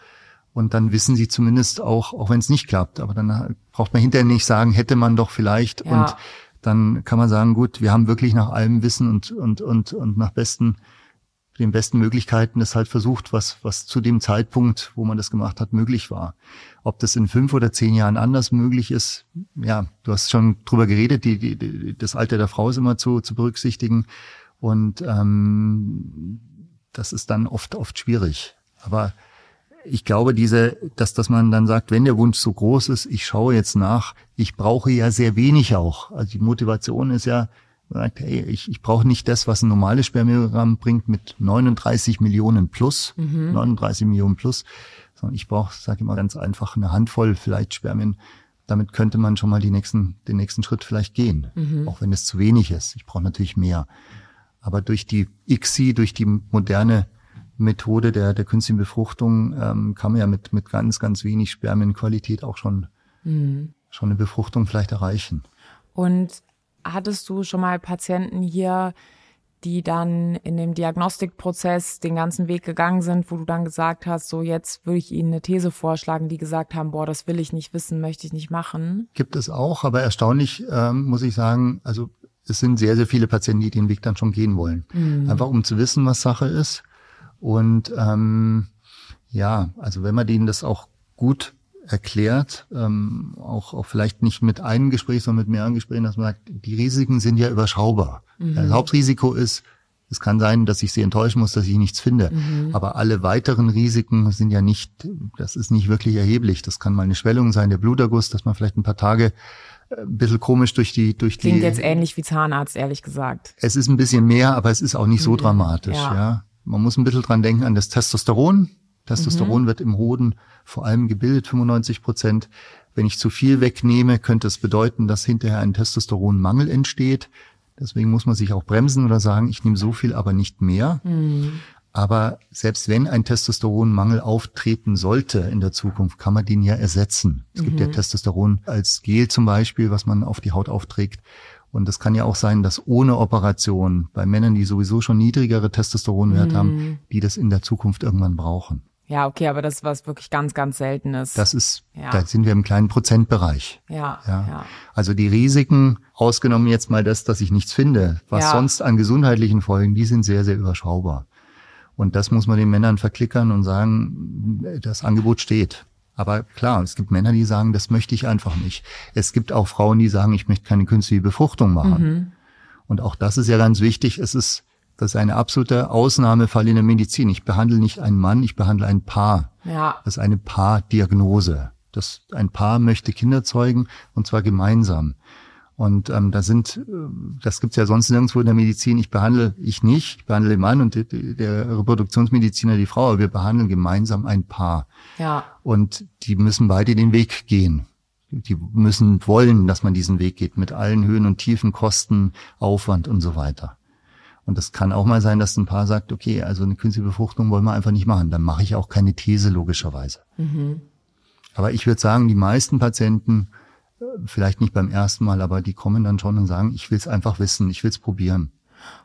Und dann wissen Sie zumindest auch, auch wenn es nicht klappt, aber dann braucht man hinterher nicht sagen, hätte man doch vielleicht. Ja. Und dann kann man sagen, gut, wir haben wirklich nach allem Wissen und, und, und, und nach besten, den besten Möglichkeiten das halt versucht, was, was zu dem Zeitpunkt, wo man das gemacht hat, möglich war. Ob das in fünf oder zehn Jahren anders möglich ist, ja, du hast schon drüber geredet, die, die, die, das Alter der Frau ist immer zu, zu berücksichtigen. Und ähm, das ist dann oft, oft schwierig. Aber ich glaube, diese, dass, dass man dann sagt, wenn der Wunsch so groß ist, ich schaue jetzt nach, ich brauche ja sehr wenig auch. Also die Motivation ist ja, man sagt, hey, ich, ich brauche nicht das, was ein normales Spermiogramm bringt mit 39 Millionen plus, 39 Millionen plus, sondern ich brauche, sage ich mal ganz einfach, eine Handvoll vielleicht Spermien. Damit könnte man schon mal die nächsten, den nächsten Schritt vielleicht gehen, auch wenn es zu wenig ist. Ich brauche natürlich mehr. Aber durch die ICSI, durch die moderne Methode der, der künstlichen Befruchtung ähm, kann man ja mit, mit ganz, ganz wenig Spermienqualität auch schon, schon eine Befruchtung vielleicht erreichen. Und hattest du schon mal Patienten hier, die dann in dem Diagnostikprozess den ganzen Weg gegangen sind, wo du dann gesagt hast, so jetzt würde ich ihnen eine These vorschlagen, die gesagt haben, boah, das will ich nicht wissen, möchte ich nicht machen? Gibt es auch, aber erstaunlich ähm, muss ich sagen, also es sind sehr, sehr viele Patienten, die den Weg dann schon gehen wollen. Mhm. Einfach um zu wissen, was Sache ist. Und ähm, ja, also wenn man denen das auch gut erklärt, ähm, auch, auch vielleicht nicht mit einem Gespräch, sondern mit mehreren Gesprächen, dass man sagt, die Risiken sind ja überschaubar. Mhm. Das Hauptrisiko ist, es kann sein, dass ich sie enttäuschen muss, dass ich nichts finde. Mhm. Aber alle weiteren Risiken sind ja nicht, das ist nicht wirklich erheblich. Das kann mal eine Schwellung sein, der Bluterguss, dass man vielleicht ein paar Tage ein bisschen komisch durch die durch Klingt die. Klingt jetzt ähnlich wie Zahnarzt, ehrlich gesagt. Es ist ein bisschen mehr, aber es ist auch nicht so mhm. dramatisch. Ja. ja. Man muss ein bisschen dran denken an das Testosteron. Testosteron mhm. wird im Hoden vor allem gebildet, 95 Prozent. Wenn ich zu viel wegnehme, könnte es bedeuten, dass hinterher ein Testosteronmangel entsteht. Deswegen muss man sich auch bremsen oder sagen, ich nehme so viel, aber nicht mehr. Mhm. Aber selbst wenn ein Testosteronmangel auftreten sollte in der Zukunft, kann man den ja ersetzen. Es mhm. gibt ja mhm. Testosteron als Gel zum Beispiel, was man auf die Haut aufträgt. Und es kann ja auch sein, dass ohne Operation bei Männern, die sowieso schon niedrigere Testosteronwerte mhm. haben, die das in der Zukunft irgendwann brauchen. Ja, okay, aber das ist was wirklich ganz, ganz Seltenes. Das ist, ja. da sind wir im kleinen Prozentbereich. Ja, ja, ja. Also die Risiken, ausgenommen jetzt mal das, dass ich nichts finde, was ja. sonst an gesundheitlichen Folgen, die sind sehr, sehr überschaubar. Und das muss man den Männern verklickern und sagen, das Angebot steht. Aber klar, es gibt Männer, die sagen, das möchte ich einfach nicht. Es gibt auch Frauen, die sagen, ich möchte keine künstliche Befruchtung machen. Mhm. Und auch das ist ja ganz wichtig. Es ist das ist eine absolute Ausnahmefall in der Medizin. Ich behandle nicht einen Mann, ich behandle ein Paar. Ja. Das ist eine Paardiagnose. Das ein Paar möchte Kinder zeugen und zwar gemeinsam. Und ähm, da sind, äh, das gibt's ja sonst nirgendwo in der Medizin. Ich behandle ich nicht, ich behandle den Mann und der Reproduktionsmediziner die Frau, aber wir behandeln gemeinsam ein Paar. Ja. Und die müssen beide den Weg gehen. Die müssen wollen, dass man diesen Weg geht, mit allen Höhen und Tiefen, Kosten, Aufwand und so weiter. Und das kann auch mal sein, dass ein Paar sagt, okay, also eine künstliche Befruchtung wollen wir einfach nicht machen. Dann mache ich auch keine These logischerweise. Mhm. Aber ich würde sagen, die meisten Patienten, vielleicht nicht beim ersten Mal, aber die kommen dann schon und sagen, ich will es einfach wissen, ich will es probieren.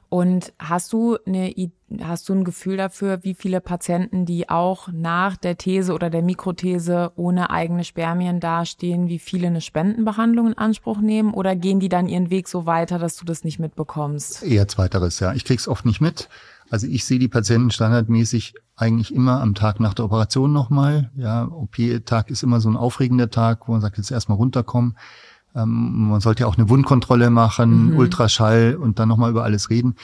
Und hast du eine, hast du ein Gefühl dafür, wie viele Patienten, die auch nach der These oder der Mikrothese ohne eigene Spermien dastehen, wie viele eine Spendenbehandlung in Anspruch nehmen? Oder gehen die dann ihren Weg so weiter, dass du das nicht mitbekommst? Eher zweiteres, ja. Ich krieg's oft nicht mit. Also ich sehe die Patienten standardmäßig eigentlich immer am Tag nach der Operation nochmal. Ja, OP-Tag ist immer so ein aufregender Tag, wo man sagt, jetzt erstmal runterkommen. Ähm, man sollte ja auch eine Wundkontrolle machen, mhm. Ultraschall und dann nochmal über alles reden.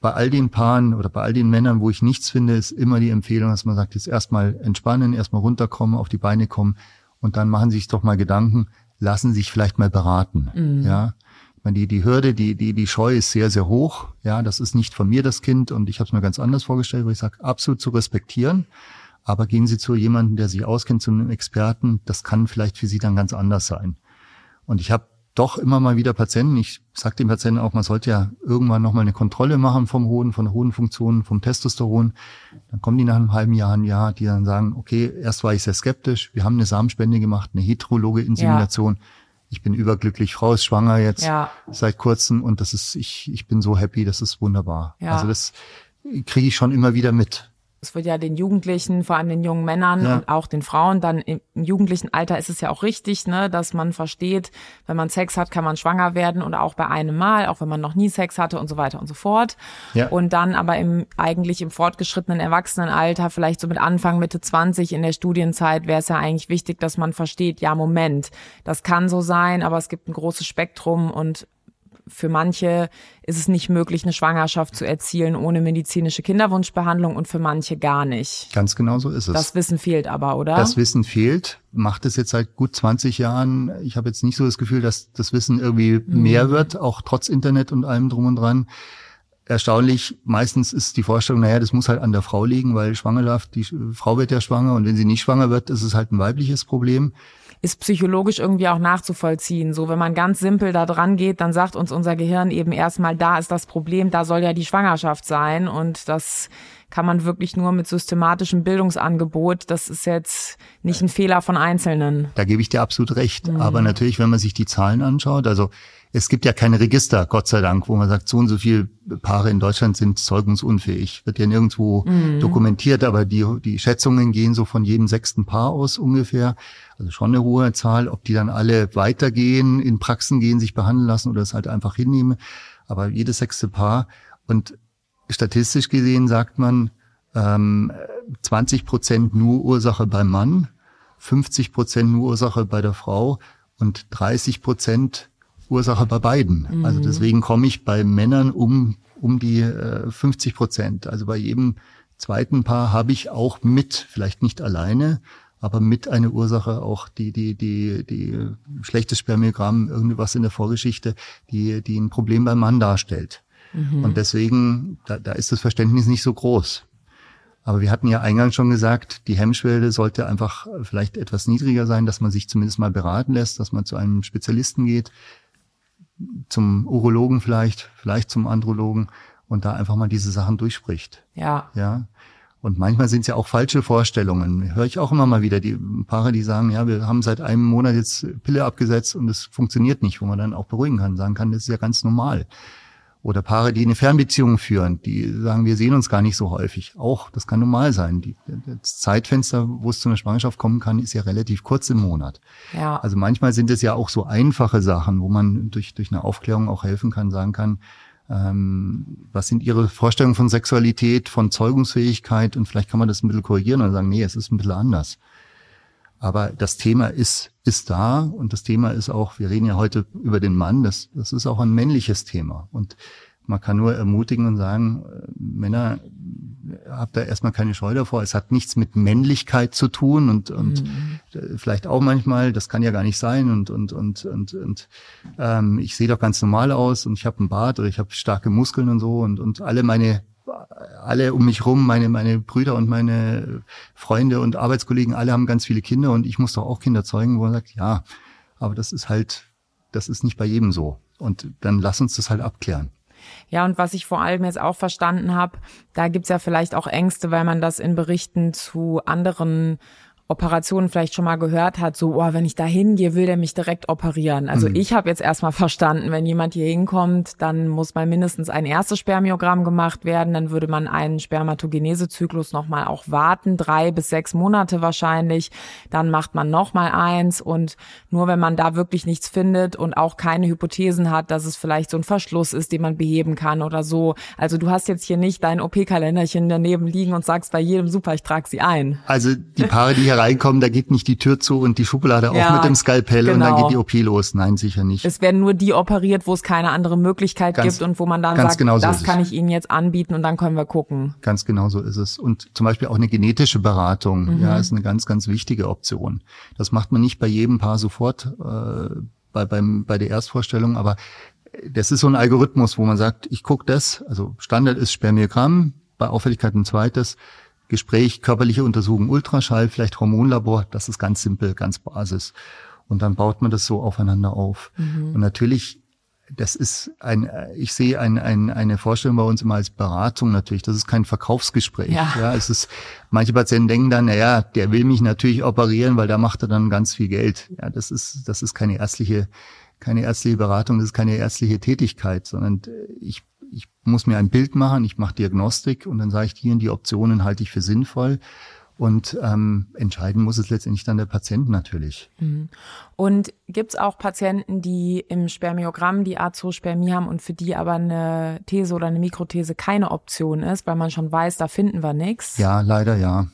Bei all den Paaren oder bei all den Männern, wo ich nichts finde, ist immer die Empfehlung, dass man sagt, jetzt erstmal entspannen, erstmal runterkommen, auf die Beine kommen und dann machen Sie sich doch mal Gedanken, lassen sich vielleicht mal beraten. Mhm. Ja. Meine, die, die Hürde, die, die, die Scheu ist sehr, sehr hoch. Ja, das ist nicht von mir das Kind und ich habe es mir ganz anders vorgestellt, wo ich sage, absolut zu respektieren. Aber gehen Sie zu jemandem, der sich auskennt, zu einem Experten, das kann vielleicht für Sie dann ganz anders sein. Und ich habe doch immer mal wieder Patienten, ich sage den Patienten auch, man sollte ja irgendwann nochmal eine Kontrolle machen vom Hoden, von der Hodenfunktion, vom Testosteron. Dann kommen die nach einem halben Jahr, ein Jahr, die dann sagen, okay, erst war ich sehr skeptisch, wir haben eine Samenspende gemacht, eine heterologe Insemination. Ja. Ich bin überglücklich, Frau ist schwanger jetzt ja. seit kurzem und das ist, ich, ich bin so happy, das ist wunderbar. Ja. Also das kriege ich schon immer wieder mit es wird ja den Jugendlichen, vor allem den jungen Männern ja. und auch den Frauen, dann im jugendlichen Alter ist es ja auch richtig, ne, dass man versteht, wenn man Sex hat, kann man schwanger werden oder auch bei einem Mal, auch wenn man noch nie Sex hatte und so weiter und so fort. Ja. Und dann aber im eigentlich im fortgeschrittenen Erwachsenenalter, vielleicht so mit Anfang, Mitte 20 in der Studienzeit, wäre es ja eigentlich wichtig, dass man versteht, ja, Moment, das kann so sein, aber es gibt ein großes Spektrum und für manche ist es nicht möglich, eine Schwangerschaft zu erzielen ohne medizinische Kinderwunschbehandlung und für manche gar nicht. Ganz genau so ist es. Das Wissen fehlt aber, oder? Das Wissen fehlt. Macht es jetzt seit gut 20 Jahren. Ich habe jetzt nicht so das Gefühl, dass das Wissen irgendwie mhm. mehr wird, auch trotz Internet und allem drum und dran erstaunlich, meistens ist die Vorstellung, naja, das muss halt an der Frau liegen, weil Schwangerschaft, die Frau wird ja schwanger und wenn sie nicht schwanger wird, ist es halt ein weibliches Problem ist psychologisch irgendwie auch nachzuvollziehen. So, wenn man ganz simpel da dran geht, dann sagt uns unser Gehirn eben erstmal, da ist das Problem, da soll ja die Schwangerschaft sein und das kann man wirklich nur mit systematischem Bildungsangebot. Das ist jetzt nicht ein Fehler von Einzelnen. Da gebe ich dir absolut recht. Mhm. Aber natürlich, wenn man sich die Zahlen anschaut, also es gibt ja keine Register, Gott sei Dank, wo man sagt, so und so viele Paare in Deutschland sind zeugungsunfähig. Wird ja nirgendwo mhm. dokumentiert, aber die, die Schätzungen gehen so von jedem sechsten Paar aus ungefähr. Also schon eine hohe Zahl. Ob die dann alle weitergehen, in Praxen gehen, sich behandeln lassen oder es halt einfach hinnehmen. aber jedes sechste Paar. Und statistisch gesehen sagt man, ähm, 20 Prozent nur Ursache beim Mann, 50 Prozent nur Ursache bei der Frau und 30 Prozent Ursache bei beiden. Mhm. Also deswegen komme ich bei Männern um, um die äh, 50 Prozent. Also bei jedem zweiten Paar habe ich auch mit, vielleicht nicht alleine, aber mit eine Ursache auch die, die, die, die schlechtes Spermiogramm, irgendwas in der Vorgeschichte, die, die ein Problem beim Mann darstellt. Mhm. Und deswegen, da, da ist das Verständnis nicht so groß. Aber wir hatten ja eingangs schon gesagt, die Hemmschwelle sollte einfach vielleicht etwas niedriger sein, dass man sich zumindest mal beraten lässt, dass man zu einem Spezialisten geht, zum Urologen vielleicht, vielleicht zum Andrologen und da einfach mal diese Sachen durchspricht. Ja. Ja. Und manchmal sind es ja auch falsche Vorstellungen. Höre ich auch immer mal wieder die Paare, die sagen, ja, wir haben seit einem Monat jetzt Pille abgesetzt und es funktioniert nicht, wo man dann auch beruhigen kann, sagen kann, das ist ja ganz normal. Oder Paare, die eine Fernbeziehung führen, die sagen, wir sehen uns gar nicht so häufig. Auch, das kann normal sein. Die, das Zeitfenster, wo es zu einer Schwangerschaft kommen kann, ist ja relativ kurz im Monat. Ja. Also manchmal sind es ja auch so einfache Sachen, wo man durch, durch eine Aufklärung auch helfen kann, sagen kann, ähm, was sind Ihre Vorstellungen von Sexualität, von Zeugungsfähigkeit und vielleicht kann man das ein bisschen korrigieren und sagen, nee, es ist ein bisschen anders. Aber das Thema ist, ist da und das Thema ist auch, wir reden ja heute über den Mann, das, das ist auch ein männliches Thema. Und man kann nur ermutigen und sagen, äh, Männer, habt da erstmal keine Scheu davor. Es hat nichts mit Männlichkeit zu tun und, und mhm. vielleicht auch manchmal, das kann ja gar nicht sein und, und, und, und, und ähm, ich sehe doch ganz normal aus und ich habe einen Bart oder ich habe starke Muskeln und so und, und alle meine alle um mich rum, meine, meine Brüder und meine Freunde und Arbeitskollegen, alle haben ganz viele Kinder und ich muss doch auch Kinder zeugen, wo man sagt, ja, aber das ist halt, das ist nicht bei jedem so. Und dann lass uns das halt abklären. Ja, und was ich vor allem jetzt auch verstanden habe, da gibt's ja vielleicht auch Ängste, weil man das in Berichten zu anderen Operationen vielleicht schon mal gehört hat, so, oh, wenn ich da hingehe, will der mich direkt operieren. Also mhm. ich habe jetzt erstmal verstanden, wenn jemand hier hinkommt, dann muss mal mindestens ein erstes Spermiogramm gemacht werden, dann würde man einen Spermatogenesezyklus nochmal auch warten, drei bis sechs Monate wahrscheinlich, dann macht man nochmal eins und nur wenn man da wirklich nichts findet und auch keine Hypothesen hat, dass es vielleicht so ein Verschluss ist, den man beheben kann oder so. Also du hast jetzt hier nicht dein OP-Kalenderchen daneben liegen und sagst bei jedem, super, ich trage sie ein. Also die Paare, die hier reinkommen, da geht nicht die Tür zu und die Schublade ja, auch mit dem Skalpell genau. und dann geht die OP los. Nein, sicher nicht. Es werden nur die operiert, wo es keine andere Möglichkeit ganz, gibt und wo man dann sagt, genau so das kann ich Ihnen jetzt anbieten und dann können wir gucken. Ganz genau so ist es. Und zum Beispiel auch eine genetische Beratung, mhm. ja, ist eine ganz, ganz wichtige Option. Das macht man nicht bei jedem Paar sofort, äh, bei, beim, bei der Erstvorstellung, aber das ist so ein Algorithmus, wo man sagt, ich gucke das, also Standard ist Spermiogramm, bei Auffälligkeit ein zweites, Gespräch, körperliche Untersuchung, Ultraschall, vielleicht Hormonlabor, das ist ganz simpel, ganz Basis. Und dann baut man das so aufeinander auf. Mhm. Und natürlich, das ist ein, ich sehe ein, ein, eine Vorstellung bei uns immer als Beratung natürlich. Das ist kein Verkaufsgespräch. Ja. ja, es ist, manche Patienten denken dann, na ja, der will mich natürlich operieren, weil da macht er dann ganz viel Geld. Ja, das ist, das ist keine ärztliche, keine ärztliche Beratung, das ist keine ärztliche Tätigkeit, sondern ich ich muss mir ein Bild machen, ich mache Diagnostik und dann sage ich, und die Optionen halte ich für sinnvoll. Und ähm, entscheiden muss es letztendlich dann der Patient natürlich. Mhm. Und gibt es auch Patienten, die im Spermiogramm die Azospermie haben und für die aber eine These oder eine Mikrothese keine Option ist, weil man schon weiß, da finden wir nichts? Ja, leider ja.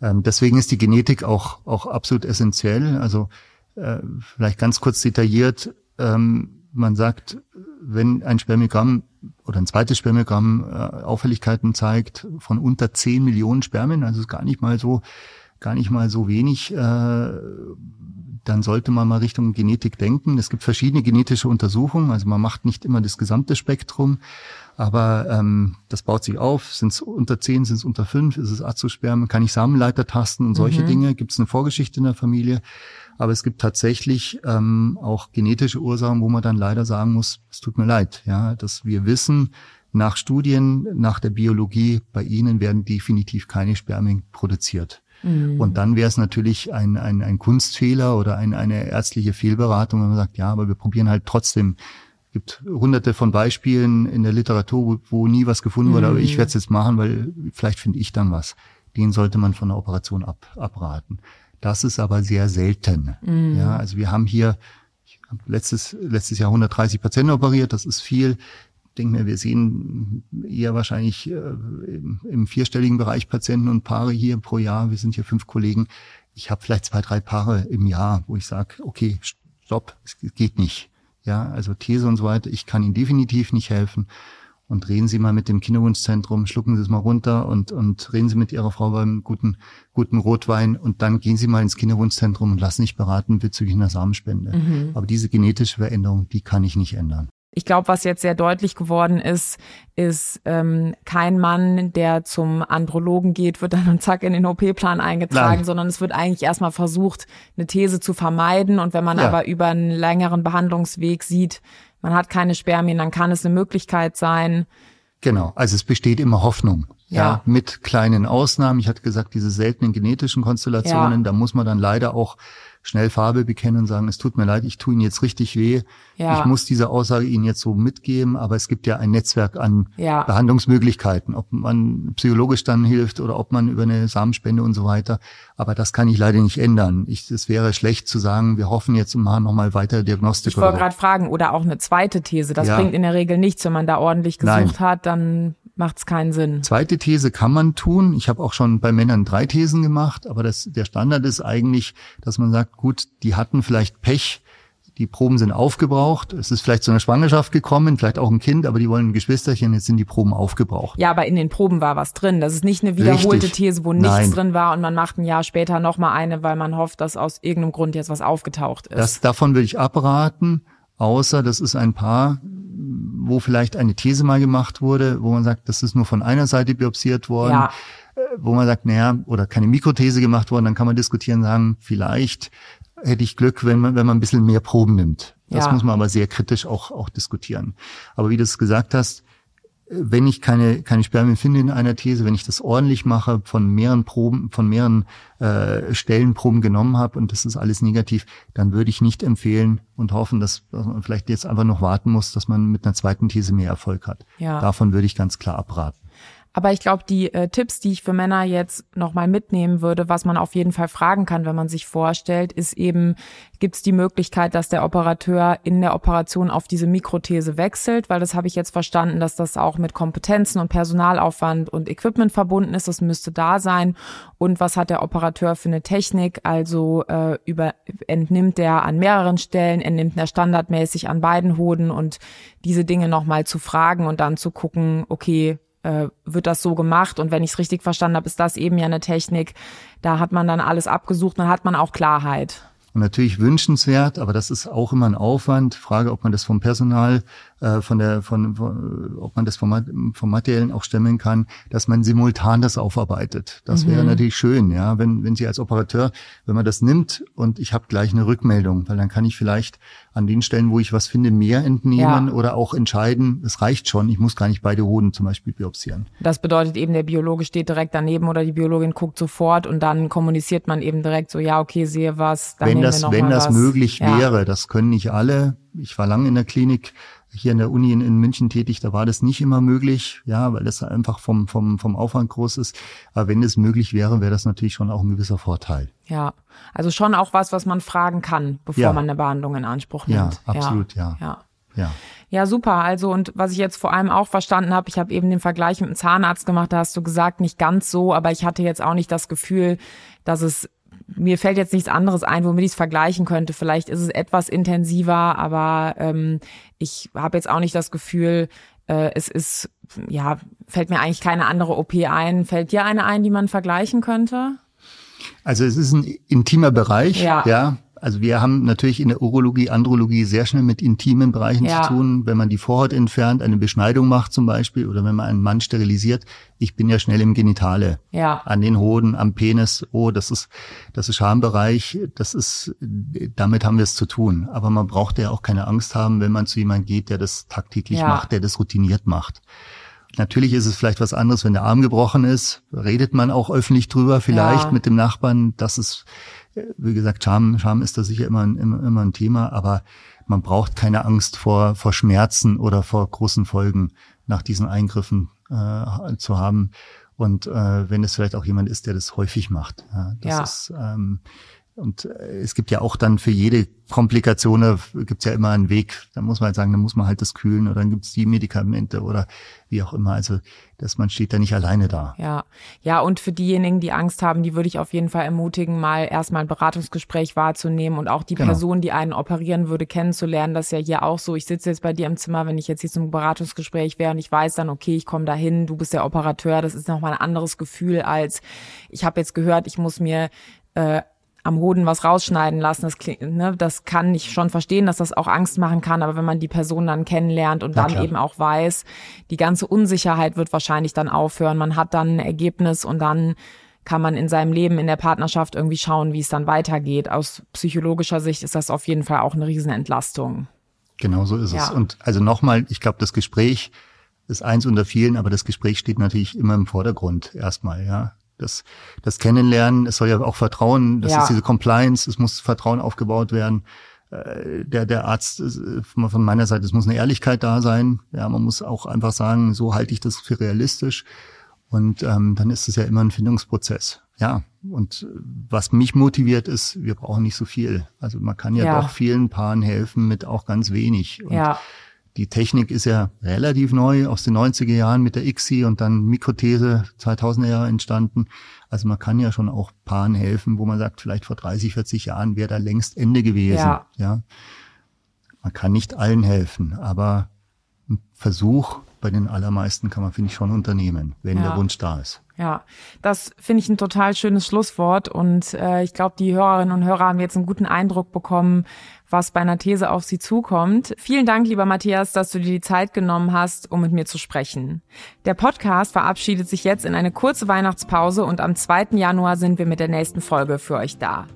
Ähm, deswegen ist die Genetik auch, auch absolut essentiell. Also äh, vielleicht ganz kurz detailliert, ähm, man sagt, wenn ein Spermiogramm oder ein zweites Spermiogramm äh, Auffälligkeiten zeigt von unter 10 Millionen Spermien, also ist gar nicht mal so, gar nicht mal so wenig, äh, dann sollte man mal Richtung Genetik denken. Es gibt verschiedene genetische Untersuchungen, also man macht nicht immer das gesamte Spektrum, aber ähm, das baut sich auf. Sind es unter 10, sind es unter 5, ist es Azospermien, kann ich Samenleiter tasten und solche mhm. Dinge. Gibt es eine Vorgeschichte in der Familie? Aber es gibt tatsächlich ähm, auch genetische Ursachen, wo man dann leider sagen muss, es tut mir leid, ja, dass wir wissen, nach Studien, nach der Biologie, bei Ihnen werden definitiv keine Spermien produziert. Mhm. Und dann wäre es natürlich ein, ein, ein Kunstfehler oder ein, eine ärztliche Fehlberatung, wenn man sagt, ja, aber wir probieren halt trotzdem. Es gibt hunderte von Beispielen in der Literatur, wo, wo nie was gefunden wurde, aber ich mhm. werde es jetzt machen, weil vielleicht finde ich dann was. Den sollte man von der Operation ab, abraten. Das ist aber sehr selten. Mhm. Ja, also wir haben hier ich hab letztes, letztes Jahr 130 Patienten operiert, das ist viel. denke mir, wir sehen eher wahrscheinlich äh, im, im vierstelligen Bereich Patienten und Paare hier pro Jahr. Wir sind hier fünf Kollegen. Ich habe vielleicht zwei, drei Paare im Jahr, wo ich sage, okay, stopp, es geht nicht. Ja, also These und so weiter. Ich kann Ihnen definitiv nicht helfen und reden Sie mal mit dem Kinderwunschzentrum, schlucken Sie es mal runter und, und reden Sie mit Ihrer Frau beim guten, guten Rotwein und dann gehen Sie mal ins Kinderwunschzentrum und lassen sich beraten bezüglich einer Samenspende. Mhm. Aber diese genetische Veränderung, die kann ich nicht ändern. Ich glaube, was jetzt sehr deutlich geworden ist, ist ähm, kein Mann, der zum Andrologen geht, wird dann und zack in den OP-Plan eingetragen, Nein. sondern es wird eigentlich erstmal versucht, eine These zu vermeiden. Und wenn man ja. aber über einen längeren Behandlungsweg sieht, man hat keine Spermien, dann kann es eine Möglichkeit sein. Genau, also es besteht immer Hoffnung. Ja. ja mit kleinen Ausnahmen. Ich hatte gesagt, diese seltenen genetischen Konstellationen, ja. da muss man dann leider auch schnell Farbe bekennen und sagen, es tut mir leid, ich tue Ihnen jetzt richtig weh. Ja. Ich muss diese Aussage Ihnen jetzt so mitgeben, aber es gibt ja ein Netzwerk an ja. Behandlungsmöglichkeiten, ob man psychologisch dann hilft oder ob man über eine Samenspende und so weiter. Aber das kann ich leider nicht ändern. Ich, es wäre schlecht zu sagen, wir hoffen jetzt mal nochmal weiter Diagnostik. Ich wollte gerade fragen, oder auch eine zweite These. Das ja. bringt in der Regel nichts, wenn man da ordentlich gesucht Nein. hat, dann macht es keinen Sinn. Zweite These kann man tun. Ich habe auch schon bei Männern drei Thesen gemacht, aber das, der Standard ist eigentlich, dass man sagt, gut, die hatten vielleicht Pech, die Proben sind aufgebraucht, es ist vielleicht zu einer Schwangerschaft gekommen, vielleicht auch ein Kind, aber die wollen ein Geschwisterchen, jetzt sind die Proben aufgebraucht. Ja, aber in den Proben war was drin. Das ist nicht eine wiederholte Richtig. These, wo nichts Nein. drin war und man macht ein Jahr später nochmal eine, weil man hofft, dass aus irgendeinem Grund jetzt was aufgetaucht ist. Das, davon würde ich abraten, außer das ist ein Paar, wo vielleicht eine These mal gemacht wurde, wo man sagt, das ist nur von einer Seite biopsiert worden. Ja. Äh, wo man sagt, naja, oder keine Mikrothese gemacht worden, dann kann man diskutieren, sagen, vielleicht hätte ich Glück, wenn man, wenn man ein bisschen mehr Proben nimmt. Das ja. muss man aber sehr kritisch auch, auch diskutieren. Aber wie du es gesagt hast, wenn ich keine, keine Spermien finde in einer These, wenn ich das ordentlich mache, von mehreren Proben, von mehreren äh, Stellen Proben genommen habe und das ist alles negativ, dann würde ich nicht empfehlen und hoffen, dass, dass man vielleicht jetzt einfach noch warten muss, dass man mit einer zweiten These mehr Erfolg hat. Ja. Davon würde ich ganz klar abraten. Aber ich glaube, die äh, Tipps, die ich für Männer jetzt nochmal mitnehmen würde, was man auf jeden Fall fragen kann, wenn man sich vorstellt, ist eben, gibt es die Möglichkeit, dass der Operateur in der Operation auf diese Mikrothese wechselt? Weil das habe ich jetzt verstanden, dass das auch mit Kompetenzen und Personalaufwand und Equipment verbunden ist. Das müsste da sein. Und was hat der Operateur für eine Technik? Also äh, über, entnimmt der an mehreren Stellen, entnimmt er standardmäßig an beiden Hoden und diese Dinge nochmal zu fragen und dann zu gucken, okay, äh, wird das so gemacht. Und wenn ich es richtig verstanden habe, ist das eben ja eine Technik. Da hat man dann alles abgesucht, dann hat man auch Klarheit. Und natürlich wünschenswert, aber das ist auch immer ein Aufwand. Frage, ob man das vom Personal, äh, von der, von, von, ob man das vom, vom Materiellen auch stemmen kann, dass man simultan das aufarbeitet. Das mhm. wäre natürlich schön, ja, wenn, wenn Sie als Operateur, wenn man das nimmt und ich habe gleich eine Rückmeldung, weil dann kann ich vielleicht an den Stellen, wo ich was finde, mehr entnehmen ja. oder auch entscheiden, es reicht schon, ich muss gar nicht beide Hoden zum Beispiel biopsieren. Das bedeutet eben, der Biologe steht direkt daneben oder die Biologin guckt sofort und dann kommuniziert man eben direkt so, ja, okay, sehe was, dann wenn das, wir noch Wenn das was. möglich ja. wäre, das können nicht alle. Ich war lange in der Klinik, hier in der Uni in, in, München tätig, da war das nicht immer möglich, ja, weil das einfach vom, vom, vom Aufwand groß ist. Aber wenn es möglich wäre, wäre das natürlich schon auch ein gewisser Vorteil. Ja, also schon auch was, was man fragen kann, bevor ja. man eine Behandlung in Anspruch nimmt. Ja, absolut, ja. ja. ja. Ja, super. Also und was ich jetzt vor allem auch verstanden habe, ich habe eben den Vergleich mit dem Zahnarzt gemacht, da hast du gesagt, nicht ganz so, aber ich hatte jetzt auch nicht das Gefühl, dass es mir fällt jetzt nichts anderes ein, womit ich es vergleichen könnte. Vielleicht ist es etwas intensiver, aber ähm, ich habe jetzt auch nicht das Gefühl, äh, es ist, ja, fällt mir eigentlich keine andere OP ein. Fällt dir eine ein, die man vergleichen könnte? Also es ist ein intimer Bereich, ja. ja. Also wir haben natürlich in der Urologie, Andrologie sehr schnell mit intimen Bereichen ja. zu tun. Wenn man die Vorhaut entfernt, eine Beschneidung macht zum Beispiel, oder wenn man einen Mann sterilisiert, ich bin ja schnell im Genitale, ja. an den Hoden, am Penis. Oh, das ist das ist Schambereich. Das ist, damit haben wir es zu tun. Aber man braucht ja auch keine Angst haben, wenn man zu jemandem geht, der das tagtäglich ja. macht, der das routiniert macht. Natürlich ist es vielleicht was anderes, wenn der Arm gebrochen ist. Redet man auch öffentlich drüber, vielleicht ja. mit dem Nachbarn. Das ist wie gesagt, Scham, Scham ist da sicher immer ein, immer, immer ein Thema, aber man braucht keine Angst vor, vor Schmerzen oder vor großen Folgen nach diesen Eingriffen äh, zu haben. Und äh, wenn es vielleicht auch jemand ist, der das häufig macht. Ja, das ja. ist ähm, Und äh, es gibt ja auch dann für jede Komplikation, da gibt's ja immer einen Weg. Da muss man halt sagen, da muss man halt das kühlen oder dann gibt's die Medikamente oder wie auch immer. Also, dass man steht da nicht alleine da. Ja, ja. Und für diejenigen, die Angst haben, die würde ich auf jeden Fall ermutigen, mal erstmal ein Beratungsgespräch wahrzunehmen und auch die genau. Person, die einen operieren würde, kennenzulernen. Das ist ja hier auch so. Ich sitze jetzt bei dir im Zimmer, wenn ich jetzt hier zum Beratungsgespräch wäre und ich weiß dann, okay, ich komme dahin, du bist der Operateur. Das ist nochmal ein anderes Gefühl als ich habe jetzt gehört, ich muss mir äh, am Hoden was rausschneiden lassen. Das, klingt, ne, das kann ich schon verstehen, dass das auch Angst machen kann, aber wenn man die Person dann kennenlernt und dann eben auch weiß, die ganze Unsicherheit wird wahrscheinlich dann aufhören. Man hat dann ein Ergebnis und dann kann man in seinem Leben, in der Partnerschaft irgendwie schauen, wie es dann weitergeht. Aus psychologischer Sicht ist das auf jeden Fall auch eine Riesenentlastung. Genau so ist ja. es. Und also nochmal, ich glaube, das Gespräch ist eins unter vielen, aber das Gespräch steht natürlich immer im Vordergrund erstmal, ja das, das Kennenlernen, es soll ja auch Vertrauen, das ja. ist diese Compliance, es muss Vertrauen aufgebaut werden. Äh, der, der Arzt, äh, von meiner Seite, es muss eine Ehrlichkeit da sein. Ja, man muss auch einfach sagen, so halte ich das für realistisch. Und ähm, dann ist es ja immer ein Findungsprozess. Ja, und was mich motiviert ist, wir brauchen nicht so viel. Also man kann ja, ja. doch vielen Paaren helfen mit auch ganz wenig. Und ja. Die Technik ist ja relativ neu aus den 90er Jahren mit der ICSI und dann Mikrothese 2000er Jahre entstanden. Also man kann ja schon auch Paaren helfen, wo man sagt, vielleicht vor 30, 40 Jahren wäre da längst Ende gewesen. Ja. ja. Man kann nicht allen helfen, aber ein Versuch bei den allermeisten kann man, finde ich, schon unternehmen, wenn ja. der Wunsch da ist. Ja, das finde ich ein total schönes Schlusswort und äh, ich glaube, die Hörerinnen und Hörer haben jetzt einen guten Eindruck bekommen, was bei einer These auf sie zukommt. Vielen Dank, lieber Matthias, dass du dir die Zeit genommen hast, um mit mir zu sprechen. Der Podcast verabschiedet sich jetzt in eine kurze Weihnachtspause und am 2. Januar sind wir mit der nächsten Folge für euch da.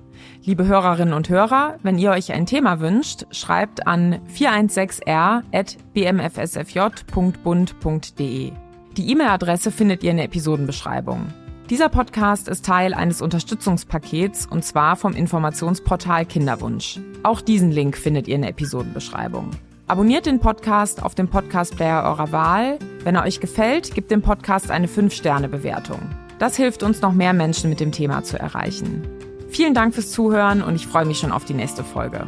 Liebe Hörerinnen und Hörer, wenn ihr euch ein Thema wünscht, schreibt an 416r.bmfsfj.bund.de. Die E-Mail-Adresse findet ihr in der Episodenbeschreibung. Dieser Podcast ist Teil eines Unterstützungspakets und zwar vom Informationsportal Kinderwunsch. Auch diesen Link findet ihr in der Episodenbeschreibung. Abonniert den Podcast auf dem Podcast-Player eurer Wahl. Wenn er euch gefällt, gebt dem Podcast eine 5-Sterne-Bewertung. Das hilft uns, noch mehr Menschen mit dem Thema zu erreichen. Vielen Dank fürs Zuhören und ich freue mich schon auf die nächste Folge.